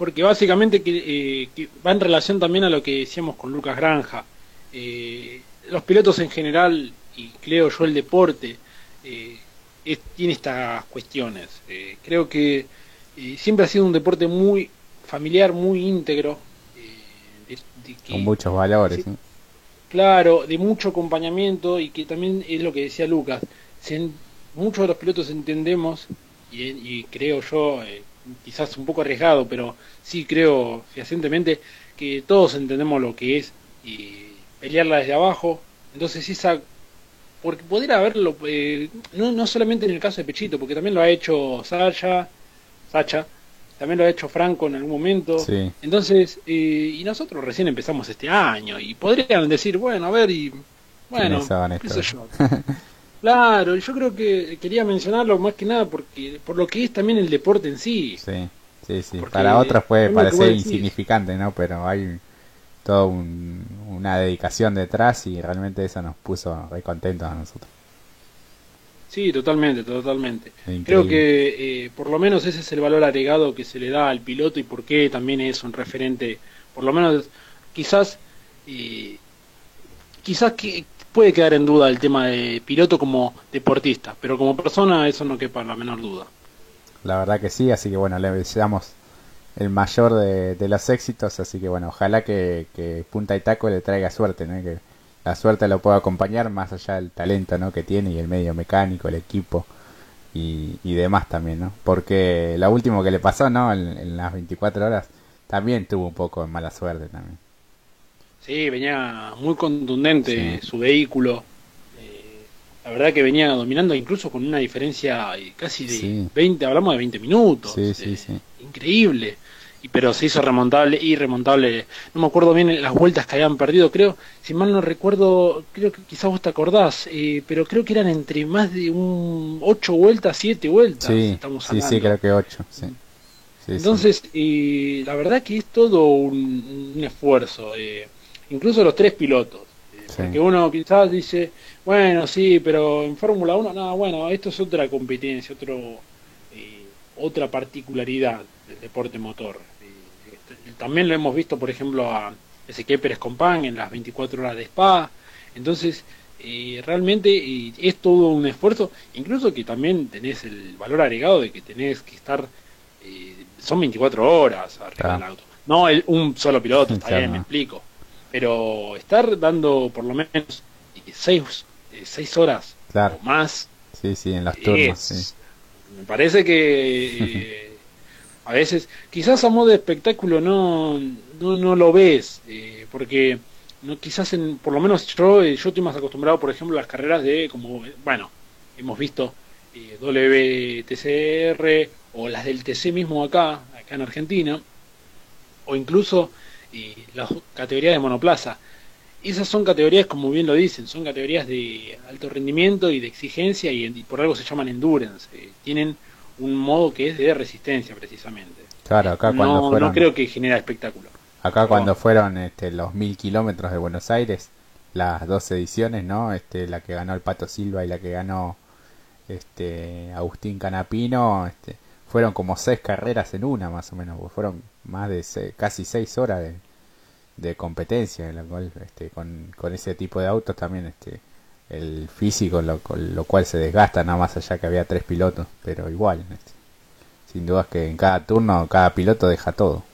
porque básicamente eh, que, va en relación también a lo que decíamos con Lucas Granja. Eh, los pilotos en general, y creo yo el deporte, tiene estas cuestiones. creo que siempre ha sido un deporte muy familiar, muy íntegro, con muchos valores. Claro, de mucho acompañamiento y que también es lo que decía Lucas. muchos de los pilotos entendemos, y, creo yo, eh, quizás un poco arriesgado, pero sí creo fehacientemente que todos entendemos lo que es y pelearla desde abajo. Entonces esa porque poder haberlo, eh, no, no solamente en el caso de Pechito, porque también lo ha hecho Sacha, Sacha también lo ha hecho Franco en algún momento. Sí. Entonces, eh, y nosotros recién empezamos este año y podrían decir, bueno, a ver, y bueno, ¿Quiénes son qué sé yo. Claro, yo creo que quería mencionarlo más que nada porque por lo que es también el deporte en sí. Sí, sí, sí. Porque Para otros puede parecer insignificante, ¿no? Pero hay toda un- una dedicación detrás y realmente eso nos puso re contentos a nosotros. Sí, totalmente, totalmente. Increíble. Creo que eh, por lo menos ese es el valor agregado que se le da al piloto y por qué también es un referente, por lo menos quizás, eh, quizás que puede quedar en duda el tema de piloto como deportista, pero como persona eso no quepa la menor duda. La verdad que sí, así que bueno, le deseamos el mayor de, los éxitos, así que bueno, ojalá que, que Punta y Taco le traiga suerte, ¿no? Que la suerte lo pueda acompañar más allá del talento, ¿no? Que tiene y el medio mecánico, el equipo y, demás también, ¿no? Porque lo último que le pasó, ¿no? En las 24 horas también tuvo un poco de mala suerte también. Sí, venía muy contundente Sí. su vehículo. eh, la verdad que venía dominando incluso con una diferencia eh, casi de Sí. 20, hablamos de 20 minutos. Sí, sí, eh, sí. Increíble. Y, pero se hizo remontable y remontable. No me acuerdo bien las vueltas que habían perdido, creo, si mal no recuerdo, creo que quizás vos te acordás, eh, pero creo que eran entre más de un 8 vueltas, 7 vueltas. Sí, estamos sí, sí, creo que 8. Sí. Sí, sí. Entonces, eh, la verdad que es todo un, un esfuerzo, eh, incluso los tres pilotos, eh, Sí. porque uno quizás dice, bueno, sí, pero en Fórmula 1, no, bueno, esto es otra competencia, otro, eh, otra particularidad del deporte motor. Eh, este, también lo hemos visto, por ejemplo, a Ezequiel Pérez Compán en las 24 horas de Spa, entonces... eh, realmente eh, es todo un esfuerzo, incluso que también tenés el valor agregado de que tenés que estar eh, son 24 horas arriba Claro. del auto. No el, un solo piloto, está Claro. bien, me explico. Pero estar dando por lo menos 6 seis horas Claro. o más, Sí, sí, en es- sí. me parece que eh, a veces, quizás a modo de espectáculo no, no, no lo ves, eh, porque no quizás en, por lo menos yo, eh, yo estoy más acostumbrado, por ejemplo, a las carreras de, como, eh, bueno, hemos visto eh, WTCR o las del TC mismo acá, acá en Argentina, o incluso eh, las categorías de monoplaza. Esas son categorías, como bien lo dicen, son categorías de alto rendimiento y de exigencia y, y por algo se llaman endurance. eh, tienen un modo que es de resistencia precisamente. Claro, acá cuando no, fueron... no creo que genera espectáculo. Acá cuando fueron este, los mil kilómetros de Buenos Aires, las dos ediciones, ¿no? Este, la que ganó el Pato Silva y la que ganó este Agustín Canapino, este, fueron como seis carreras en una más o menos, fueron más de se- casi seis horas de, de competencia, en la cual, este, con, con ese tipo de autos también este, el físico, lo, con lo cual se desgasta, nada más allá que había tres pilotos, pero igual, este, sin dudas que en cada turno cada piloto deja todo.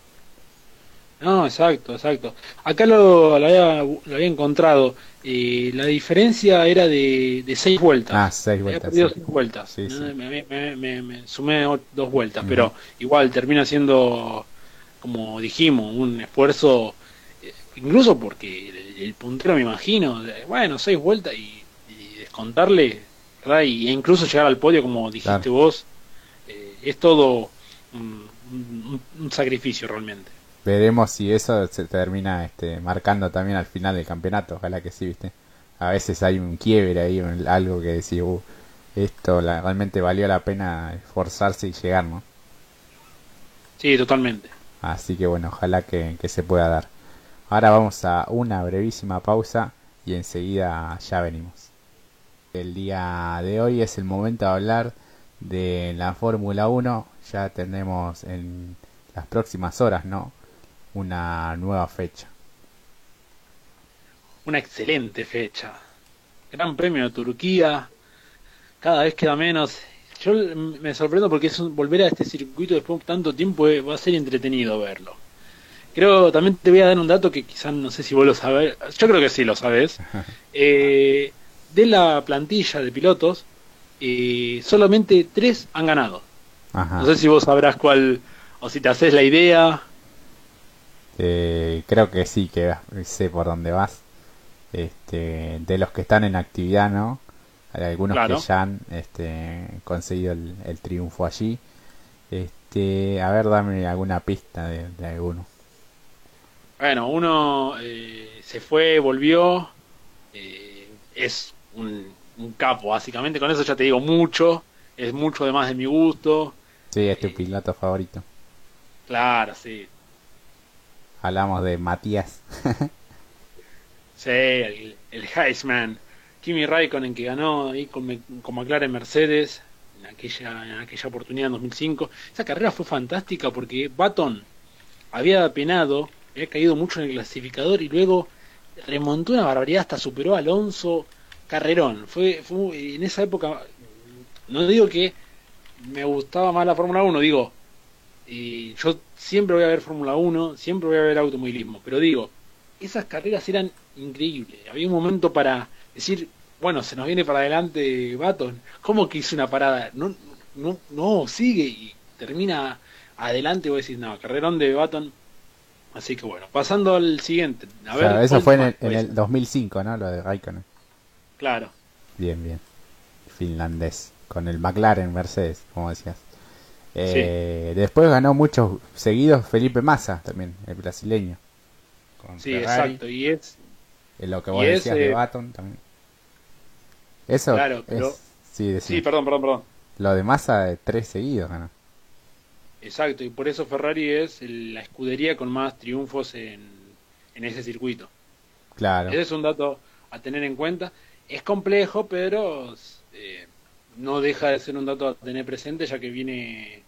No, exacto, exacto. Acá lo, lo había, lo había encontrado. eh, la diferencia era de, de seis vueltas. Ah, seis vueltas. perdido sí. seis vueltas. Sí, sí. Me, me- me- me- sumé dos vueltas, pero igual termina siendo, como dijimos, un esfuerzo, eh, incluso porque el, el puntero me imagino, bueno, seis vueltas y, y descontarle, ¿verdad? Y, e incluso llegar al podio, como dijiste Claro. vos, eh, es todo un, un- un sacrificio realmente. Veremos si eso se termina este, marcando también al final del campeonato. Ojalá que sí, ¿viste? A veces hay un quiebre ahí, un- algo que decís, "Uh, esto la- realmente valió la pena esforzarse y llegar, ¿no? Sí, totalmente. Así que bueno, ojalá que, se pueda dar. Ahora vamos a una brevísima pausa y enseguida ya venimos. El día de hoy es el momento de hablar de la Fórmula 1. Ya tenemos en las próximas horas, ¿no? Una nueva fecha. Una excelente fecha. Gran premio de Turquía. Cada vez queda menos. Yo me sorprendo porque es un- volver a este circuito después de tanto tiempo eh, va a ser entretenido verlo. Creo, también te voy a dar un dato que quizás no sé si vos lo sabés. Yo creo que sí lo sabés. Eh, de la plantilla de pilotos, eh, solamente tres han ganado. Ajá. No sé si vos sabrás cuál, o si te haces la idea. Eh, creo que sí, que sé por dónde vas. Este, de los que están en actividad, ¿no? Hay algunos Claro. que ya han este, conseguido el, el triunfo allí. Este, a ver, dame alguna pista de, de alguno. Bueno, uno eh, se fue, volvió, eh, es un, un capo, básicamente. Con eso ya te digo mucho, es mucho además de mi gusto. Sí, es tu Eh, piloto favorito. Claro, sí. Hablamos de Matías. Sí, el, el Heisman. Kimi Raikkonen que ganó ahí con, con McLaren Mercedes en aquella, en aquella oportunidad en 2005. Esa carrera fue fantástica porque Baton había penado, había caído mucho en el clasificador y luego remontó una barbaridad hasta superó a Alonso. Carrerón. Fue, fue en esa época, no digo que me gustaba más la Fórmula 1, digo, yo siempre voy a ver Fórmula 1, siempre voy a ver automovilismo, pero digo, esas carreras eran increíbles. Había un momento para decir, bueno, se nos viene para adelante Baton. ¿Cómo que hizo una parada? No, no, no, sigue y termina adelante. Y vos decís, no, carrerón de Baton. Así que bueno, pasando al siguiente. A O ver, sea, eso ¿cuál fue en el, en el ser? 2005, ¿no? Lo de Raikkonen. Claro, Bien, bien. Finlandés. Con el McLaren Mercedes, como decías. Eh, Después ganó muchos seguidos Felipe Massa también, el brasileño. Con sí, Ferrari. exacto. Y es, lo que vos es, decías de eh, Baton también. Eso Claro, pero- es... Sí, decime. sí, perdón, perdón, perdón. Lo de Massa de tres seguidos. Exacto, y por eso Ferrari es la escudería con más triunfos en, en ese circuito. Claro. Ese es un dato a tener en cuenta. Es complejo, pero eh, no deja de ser un dato a tener presente, ya que viene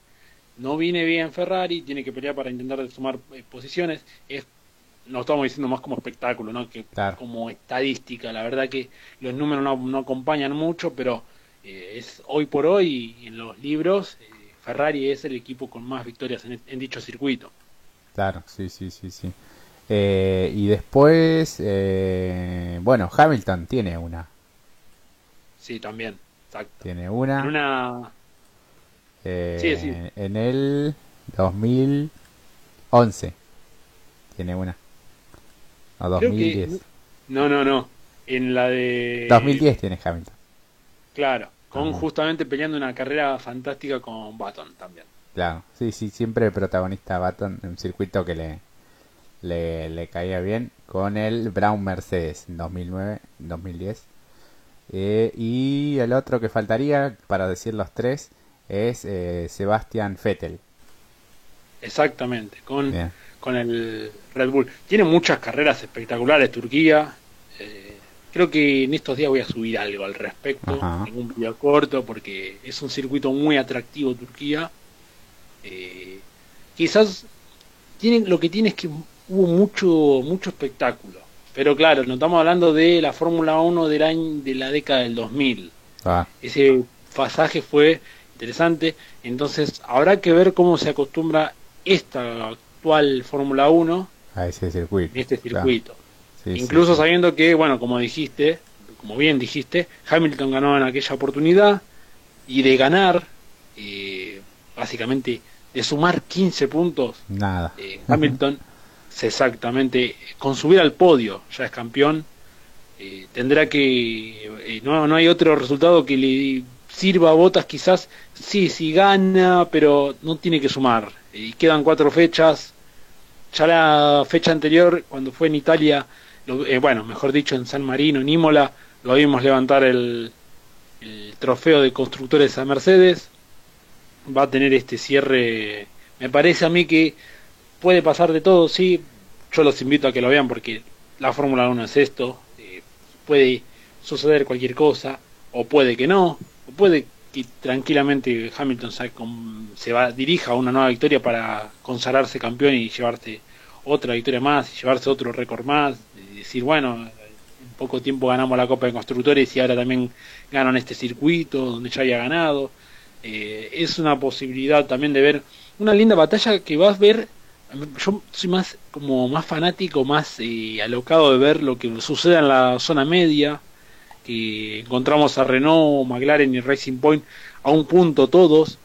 no viene bien Ferrari, tiene que pelear para intentar sumar eh, posiciones. Es no estamos diciendo más como espectáculo, ¿no? que Claro. como estadística. La verdad que los números no, no acompañan mucho, pero eh, es hoy por hoy en los libros eh, Ferrari es el equipo con más victorias en, en dicho circuito. Claro, sí, sí, sí, sí. Eh, y después, eh, bueno, Hamilton tiene una. Sí, también. Exacto. Tiene una. En una Sí, sí. En el 2011. Tiene una. Que- 2010. No, no, no. En la de. 2010 tiene Hamilton. Claro, con Ajá. justamente peleando una carrera fantástica con Baton también. Claro, sí, sí, siempre protagonista Baton en un circuito que le, le, le caía bien con el Brown Mercedes en 2009, 2010. Eh, y el otro que faltaría, para decir los tres, es eh, Sebastian Vettel. Exactamente, con, Bien. Con el Red Bull. Tiene muchas carreras espectaculares Turquía. Eh, creo que en estos días voy a subir algo al respecto, Ajá. en un video corto, porque es un circuito muy atractivo Turquía. Eh, quizás tienen, lo que tiene es que hubo mucho, mucho espectáculo. Pero claro, no estamos hablando de la Fórmula 1 del año, de la década del 2000. Ah, ese pasaje fue interesante. Entonces, habrá que ver cómo se acostumbra esta actual Fórmula 1 a ese circuito. en este circuito. Sí, Incluso sí. sabiendo que, bueno, como dijiste, como bien dijiste, Hamilton ganó en aquella oportunidad y de ganar, eh, básicamente, de sumar 15 puntos, Nada. eh, Hamilton exactamente con subir al podio ya es campeón eh, tendrá que eh, no, no hay otro resultado que le sirva a Botas quizás sí sí gana pero no tiene que sumar y quedan cuatro fechas ya la fecha anterior cuando fue en Italia lo- eh, bueno mejor dicho en San Marino en Imola lo vimos levantar el, el trofeo de constructores a Mercedes va a tener este cierre me parece a mí que puede pasar de todo, sí. Yo los invito a que lo vean porque la Fórmula 1 es esto. eh, puede suceder cualquier cosa, o puede que no, o puede que tranquilamente Hamilton se, se va, dirija a una nueva victoria para consagrarse campeón y llevarse otra victoria más, y llevarse otro récord más. Y decir, bueno, en poco tiempo ganamos la Copa de Constructores y ahora también ganan este circuito donde ya había ganado. Eh, es una posibilidad también de ver una linda batalla que vas a ver yo soy más como más fanático más eh, alocado de ver lo que sucede en la zona media que encontramos a Renault McLaren y Racing Point a un punto todos.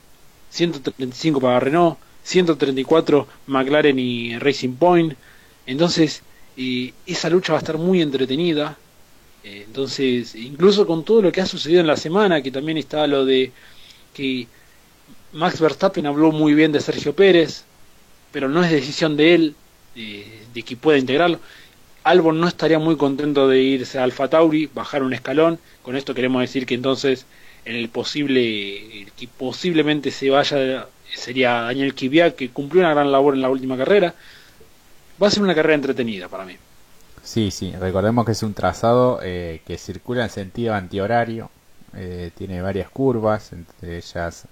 135 para Renault 134 McLaren y Racing Point. Entonces eh, esa lucha va a estar muy entretenida. Eh, entonces incluso con todo lo que ha sucedido en la semana que también está lo de que Max Verstappen habló muy bien de Sergio Pérez, pero no es decisión de él de que pueda integrarlo. Albon no estaría muy contento de irse a Alfa Tauri, bajar un escalón. Con esto queremos decir que entonces en el posible, que posiblemente se vaya sería Daniel Kvyat, que cumplió una gran labor en la última carrera. Va a ser una carrera entretenida para mí. Sí, sí, recordemos que es un trazado eh, que circula en sentido antihorario, eh, tiene varias curvas, entre ellas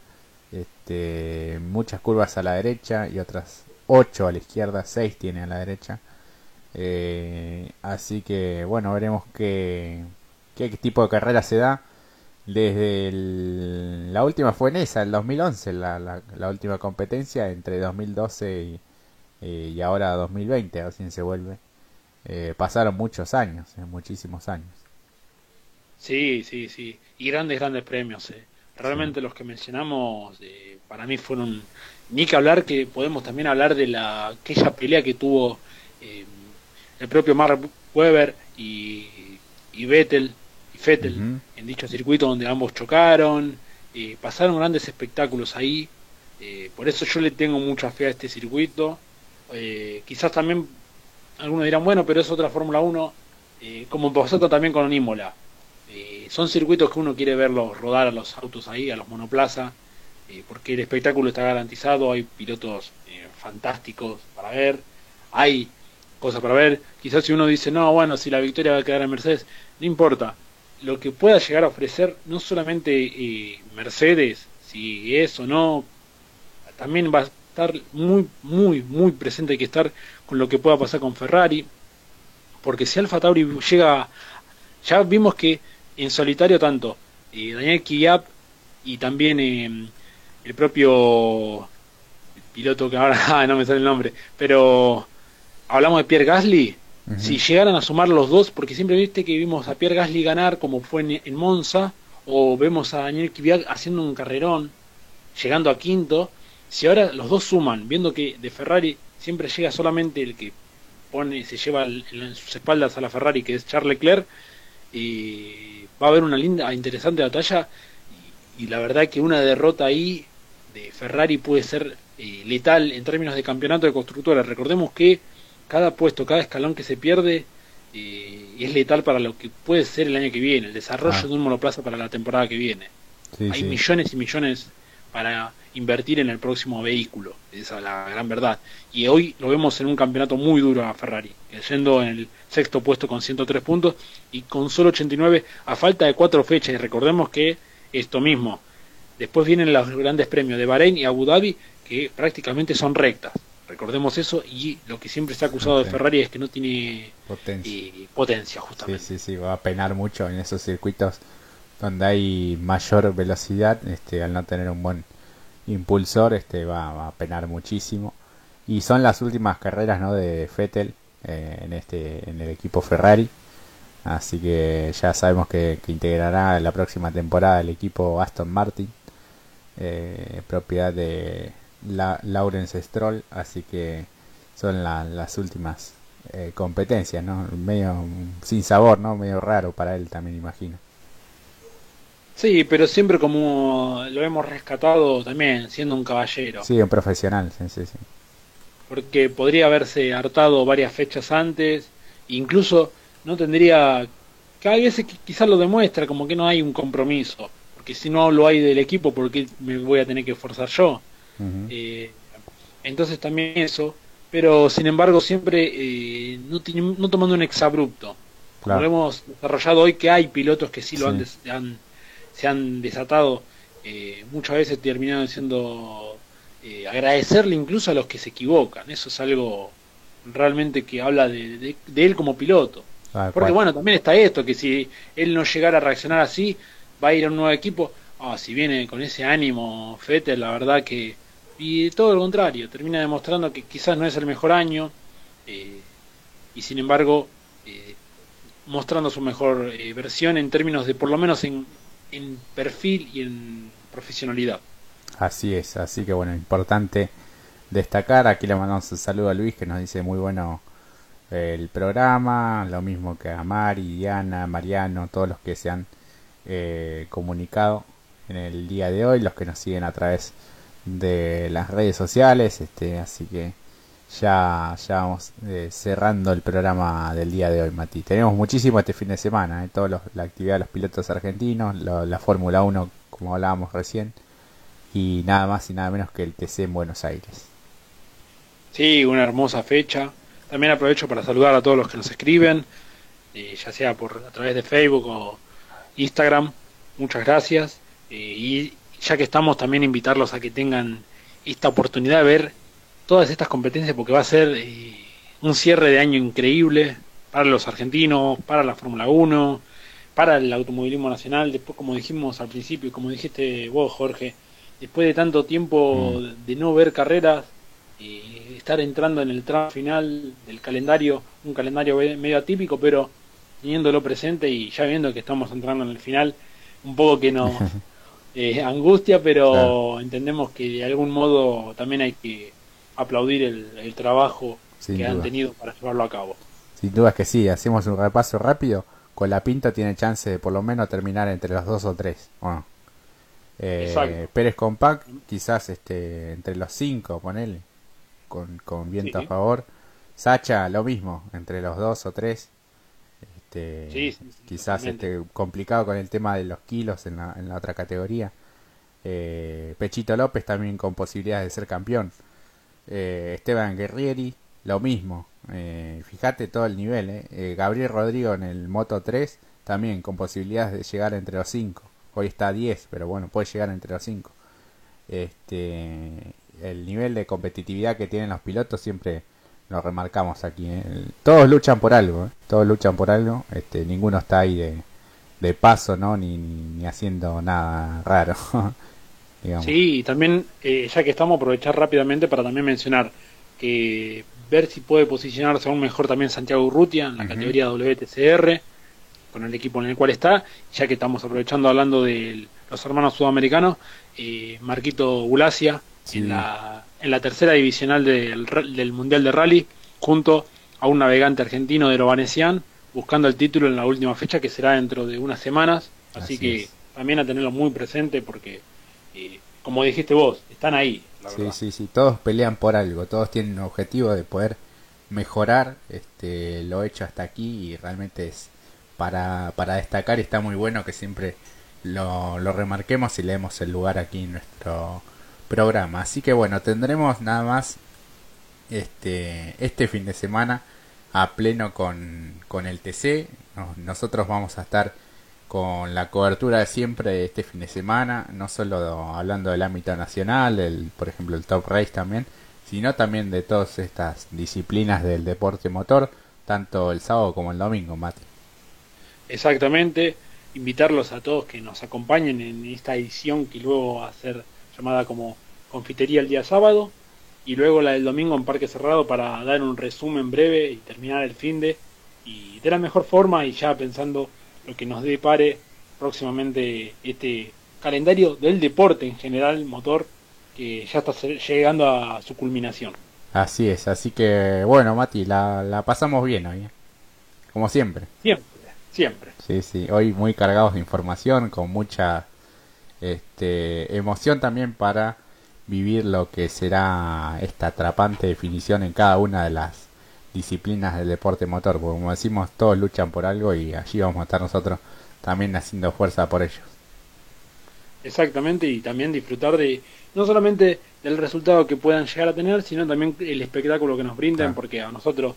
este, muchas curvas a la derecha y otras 8 a la izquierda, 6 tiene a la derecha. Eh, así que bueno, veremos qué, qué tipo de carrera se da. Desde la última fue en esa, el 2011, la, la, última competencia entre 2012 y, y ahora 2020, así se vuelve. Eh, pasaron muchos años, eh, muchísimos años. Sí, sí, sí. Y grandes, grandes premios. Realmente los que mencionamos para mí fueron... Ni que hablar que podemos también hablar de la aquella pelea que tuvo el propio Mark Webber y, y Vettel y Vettel en dicho circuito donde ambos chocaron eh, pasaron grandes espectáculos ahí eh, por eso yo le tengo mucha fe a este circuito. Eh, quizás también algunos dirán bueno pero es otra Fórmula 1 como vosotros también con Imola. Son circuitos que uno quiere verlos rodar a los autos ahí a los monoplaza porque el espectáculo está garantizado hay pilotos fantásticos para ver hay cosa para ver. Quizás si uno dice, no, bueno, si la victoria va a quedar en Mercedes, no importa. Lo que pueda llegar a ofrecer, no solamente eh, Mercedes, si es o no, también va a estar muy, muy, muy presente. Hay que estar con lo que pueda pasar con Ferrari. Porque si Alfa Tauri llega. Ya vimos que en solitario tanto eh, Daniel Kvyat y también eh, el propio piloto que ahora ah, no me sale el nombre, pero hablamos de Pierre Gasly, si llegaran a sumar los dos, porque siempre viste que vimos a Pierre Gasly ganar como fue en, Monza, o vemos a Daniel Kvyat haciendo un carrerón, llegando a quinto, si ahora los dos suman, viendo que de Ferrari siempre llega solamente el que pone, se lleva en sus espaldas a la Ferrari, que es Charles Leclerc, y va a haber una linda, interesante batalla, y, y la verdad que una derrota ahí de Ferrari puede ser eh, letal en términos de campeonato de constructores. Recordemos que cada puesto, cada escalón que se pierde eh, es letal para lo que puede ser el año que viene, el desarrollo ah. de un monoplaza para la temporada que viene. Hay millones y millones para invertir en el próximo vehículo, esa es la gran verdad. Y hoy lo vemos en un campeonato muy duro a Ferrari, yendo en el sexto puesto con 103 puntos y con solo 89 a falta de cuatro fechas. Y recordemos que esto mismo, después vienen los grandes premios de Bahrein y Abu Dhabi, que prácticamente son rectas. Recordemos eso y lo que siempre se ha acusado de Ferrari es que no tiene potencia, y potencia justamente. Sí, sí, sí, va a penar mucho en esos circuitos donde hay mayor velocidad, este, al no tener un buen impulsor, este, va, a penar muchísimo. Y son las últimas carreras, ¿no? De Vettel eh, en este, en el equipo Ferrari. Así que ya sabemos que, que integrará la próxima temporada el equipo Aston Martin, eh, propiedad de la, Lawrence Stroll, así que son las últimas eh, competencias, ¿no? Medio sin sabor, ¿no? Medio raro para él también, imagino. Sí, pero siempre como lo hemos rescatado también, siendo un caballero. Sí, un profesional, sí, sí, Porque podría haberse hartado varias fechas antes, incluso no tendría... Cada vez quizás lo demuestra, como que no hay un compromiso. Porque si no lo hay del equipo, ¿por qué me voy a tener que esforzar yo? Eh, entonces también eso, pero sin embargo siempre eh, no, no, tomando un exabrupto. Como lo hemos desarrollado hoy, que hay pilotos que sí lo Han, se han desatado, eh, muchas veces terminan siendo agradecerle incluso a los que se equivocan. Eso es algo realmente que habla de, él como piloto. Porque bueno, también está esto, que si él no llegara a reaccionar así, va a ir a un nuevo equipo. Ah, si viene con ese ánimo, Fete, la verdad que y todo lo contrario, termina demostrando que quizás no es el mejor año eh, y sin embargo eh, mostrando su mejor eh, versión en términos de por lo menos en, en perfil y en profesionalidad. Así es, así que bueno, importante destacar, aquí le mandamos un saludo a Luis que nos dice muy bueno el programa, lo mismo que a Mari, Diana, Mariano, todos los que se han comunicado en el día de hoy, los que nos siguen a través de las redes sociales, este, así que ya, ya vamos eh, cerrando el programa del día de hoy, Mati. Tenemos muchísimo este fin de semana, eh, toda la actividad de los pilotos argentinos, la Fórmula 1, como hablábamos recién, y nada más y nada menos que el TC en Buenos Aires. Sí, una hermosa fecha. También aprovecho para saludar a todos los que nos escriben, eh, ya sea por a través de Facebook o Instagram. Muchas gracias. y ya que estamos, también invitarlos a que tengan esta oportunidad de ver todas estas competencias porque va a ser eh, un cierre de año increíble para los argentinos, para la Fórmula 1, para el automovilismo nacional. Después, como dijimos al principio, como dijiste vos, Jorge, después de tanto tiempo mm. de no ver carreras, y estar entrando en el tramo final del calendario, un calendario medio atípico, pero teniéndolo presente y ya viendo que estamos entrando en el final, un poco que nos eh, angustia, pero entendemos que de algún modo también hay que aplaudir el, trabajo que han tenido para llevarlo a cabo. Sin duda que sí, hacemos un repaso rápido. Con la Pinto tiene chance de por lo menos terminar entre los dos o tres. Bueno, eh, Pérez Compact, quizás este, entre los cinco, ponele, con, con viento a favor. Sacha, lo mismo, entre los dos o tres. Este, quizás este, complicado con el tema de los kilos en la, en la otra categoría. Eh, Pechito López también con posibilidades de ser campeón. Eh, Esteban Guerrieri, lo mismo. Eh, fíjate todo el nivel. Gabriel Rodrigo en el Moto 3, también con posibilidades de llegar entre los 5. Hoy está a 10, pero bueno, puede llegar entre los 5. Este, el nivel de competitividad que tienen los pilotos siempre lo remarcamos aquí. Todos luchan por algo, todos luchan por algo. Este, ninguno está ahí de, de paso, ¿no? Ni, ni haciendo nada raro. Sí, y también, eh, ya que estamos, aprovechar rápidamente para también mencionar que ver si puede posicionarse aún mejor también Santiago Urrutia en la categoría WTCR, con el equipo en el cual está, ya que estamos aprovechando hablando de los hermanos sudamericanos, eh, Marquito Gulacia en, la, en la tercera divisional del, del Mundial de Rally, junto a un navegante argentino de Lovanesian, buscando el título en la última fecha que será dentro de unas semanas, así, que también a tenerlo muy presente porque y como dijiste vos, están ahí. sí, sí, sí, todos pelean por algo, todos tienen un objetivo de poder mejorar este, lo hecho hasta aquí y realmente es para, para destacar y está muy bueno que siempre lo, lo remarquemos y leemos el lugar aquí en nuestro programa. Así que bueno, tendremos nada más este, este fin de semana a pleno con, con el TC. nosotros vamos a estar con la cobertura de siempre de este fin de semana, no solo hablando del ámbito nacional, el, por ejemplo el Top Race también, sino también de todas estas disciplinas del deporte motor, tanto el sábado como el domingo, Mati. Exactamente, invitarlos a todos que nos acompañen en esta edición que luego va a ser llamada como confitería el día sábado y luego la del domingo en Parque Cerrado para dar un resumen breve y terminar el fin de y de la mejor forma y ya pensando lo que nos depare próximamente este calendario del deporte en general, motor, que ya está llegando a su culminación. Así es, así que bueno, Mati, la, la pasamos bien hoy, ¿eh? como siempre. Siempre, siempre. Sí, sí, hoy muy cargados de información, con mucha este, emoción también para vivir lo que será esta atrapante definición en cada una de las disciplinas del deporte motor, porque como decimos, todos luchan por algo y allí vamos a estar nosotros también haciendo fuerza por ellos. Exactamente, y también disfrutar de no solamente del resultado que puedan llegar a tener, sino también el espectáculo que nos brinden, porque a nosotros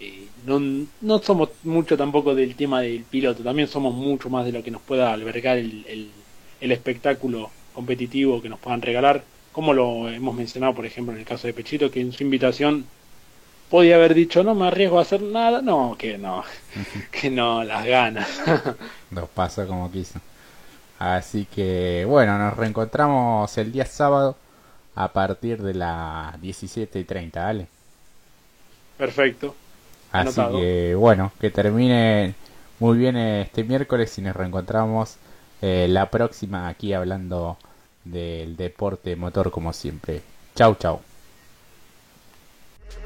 eh, no, no somos mucho tampoco del tema del piloto, también somos mucho más de lo que nos pueda albergar el, el, el espectáculo competitivo que nos puedan regalar, como lo hemos mencionado, por ejemplo, en el caso de Pechito, que en su invitación podía haber dicho, no me arriesgo a hacer nada. No, que no, que no, las ganas. Dos pasos como quiso. Así que bueno, nos reencontramos el día sábado a partir de las 17 y 30, ¿vale? Perfecto. Así que bueno, que termine muy bien este miércoles y nos reencontramos eh, la próxima aquí hablando del deporte motor como siempre. Chau, chau.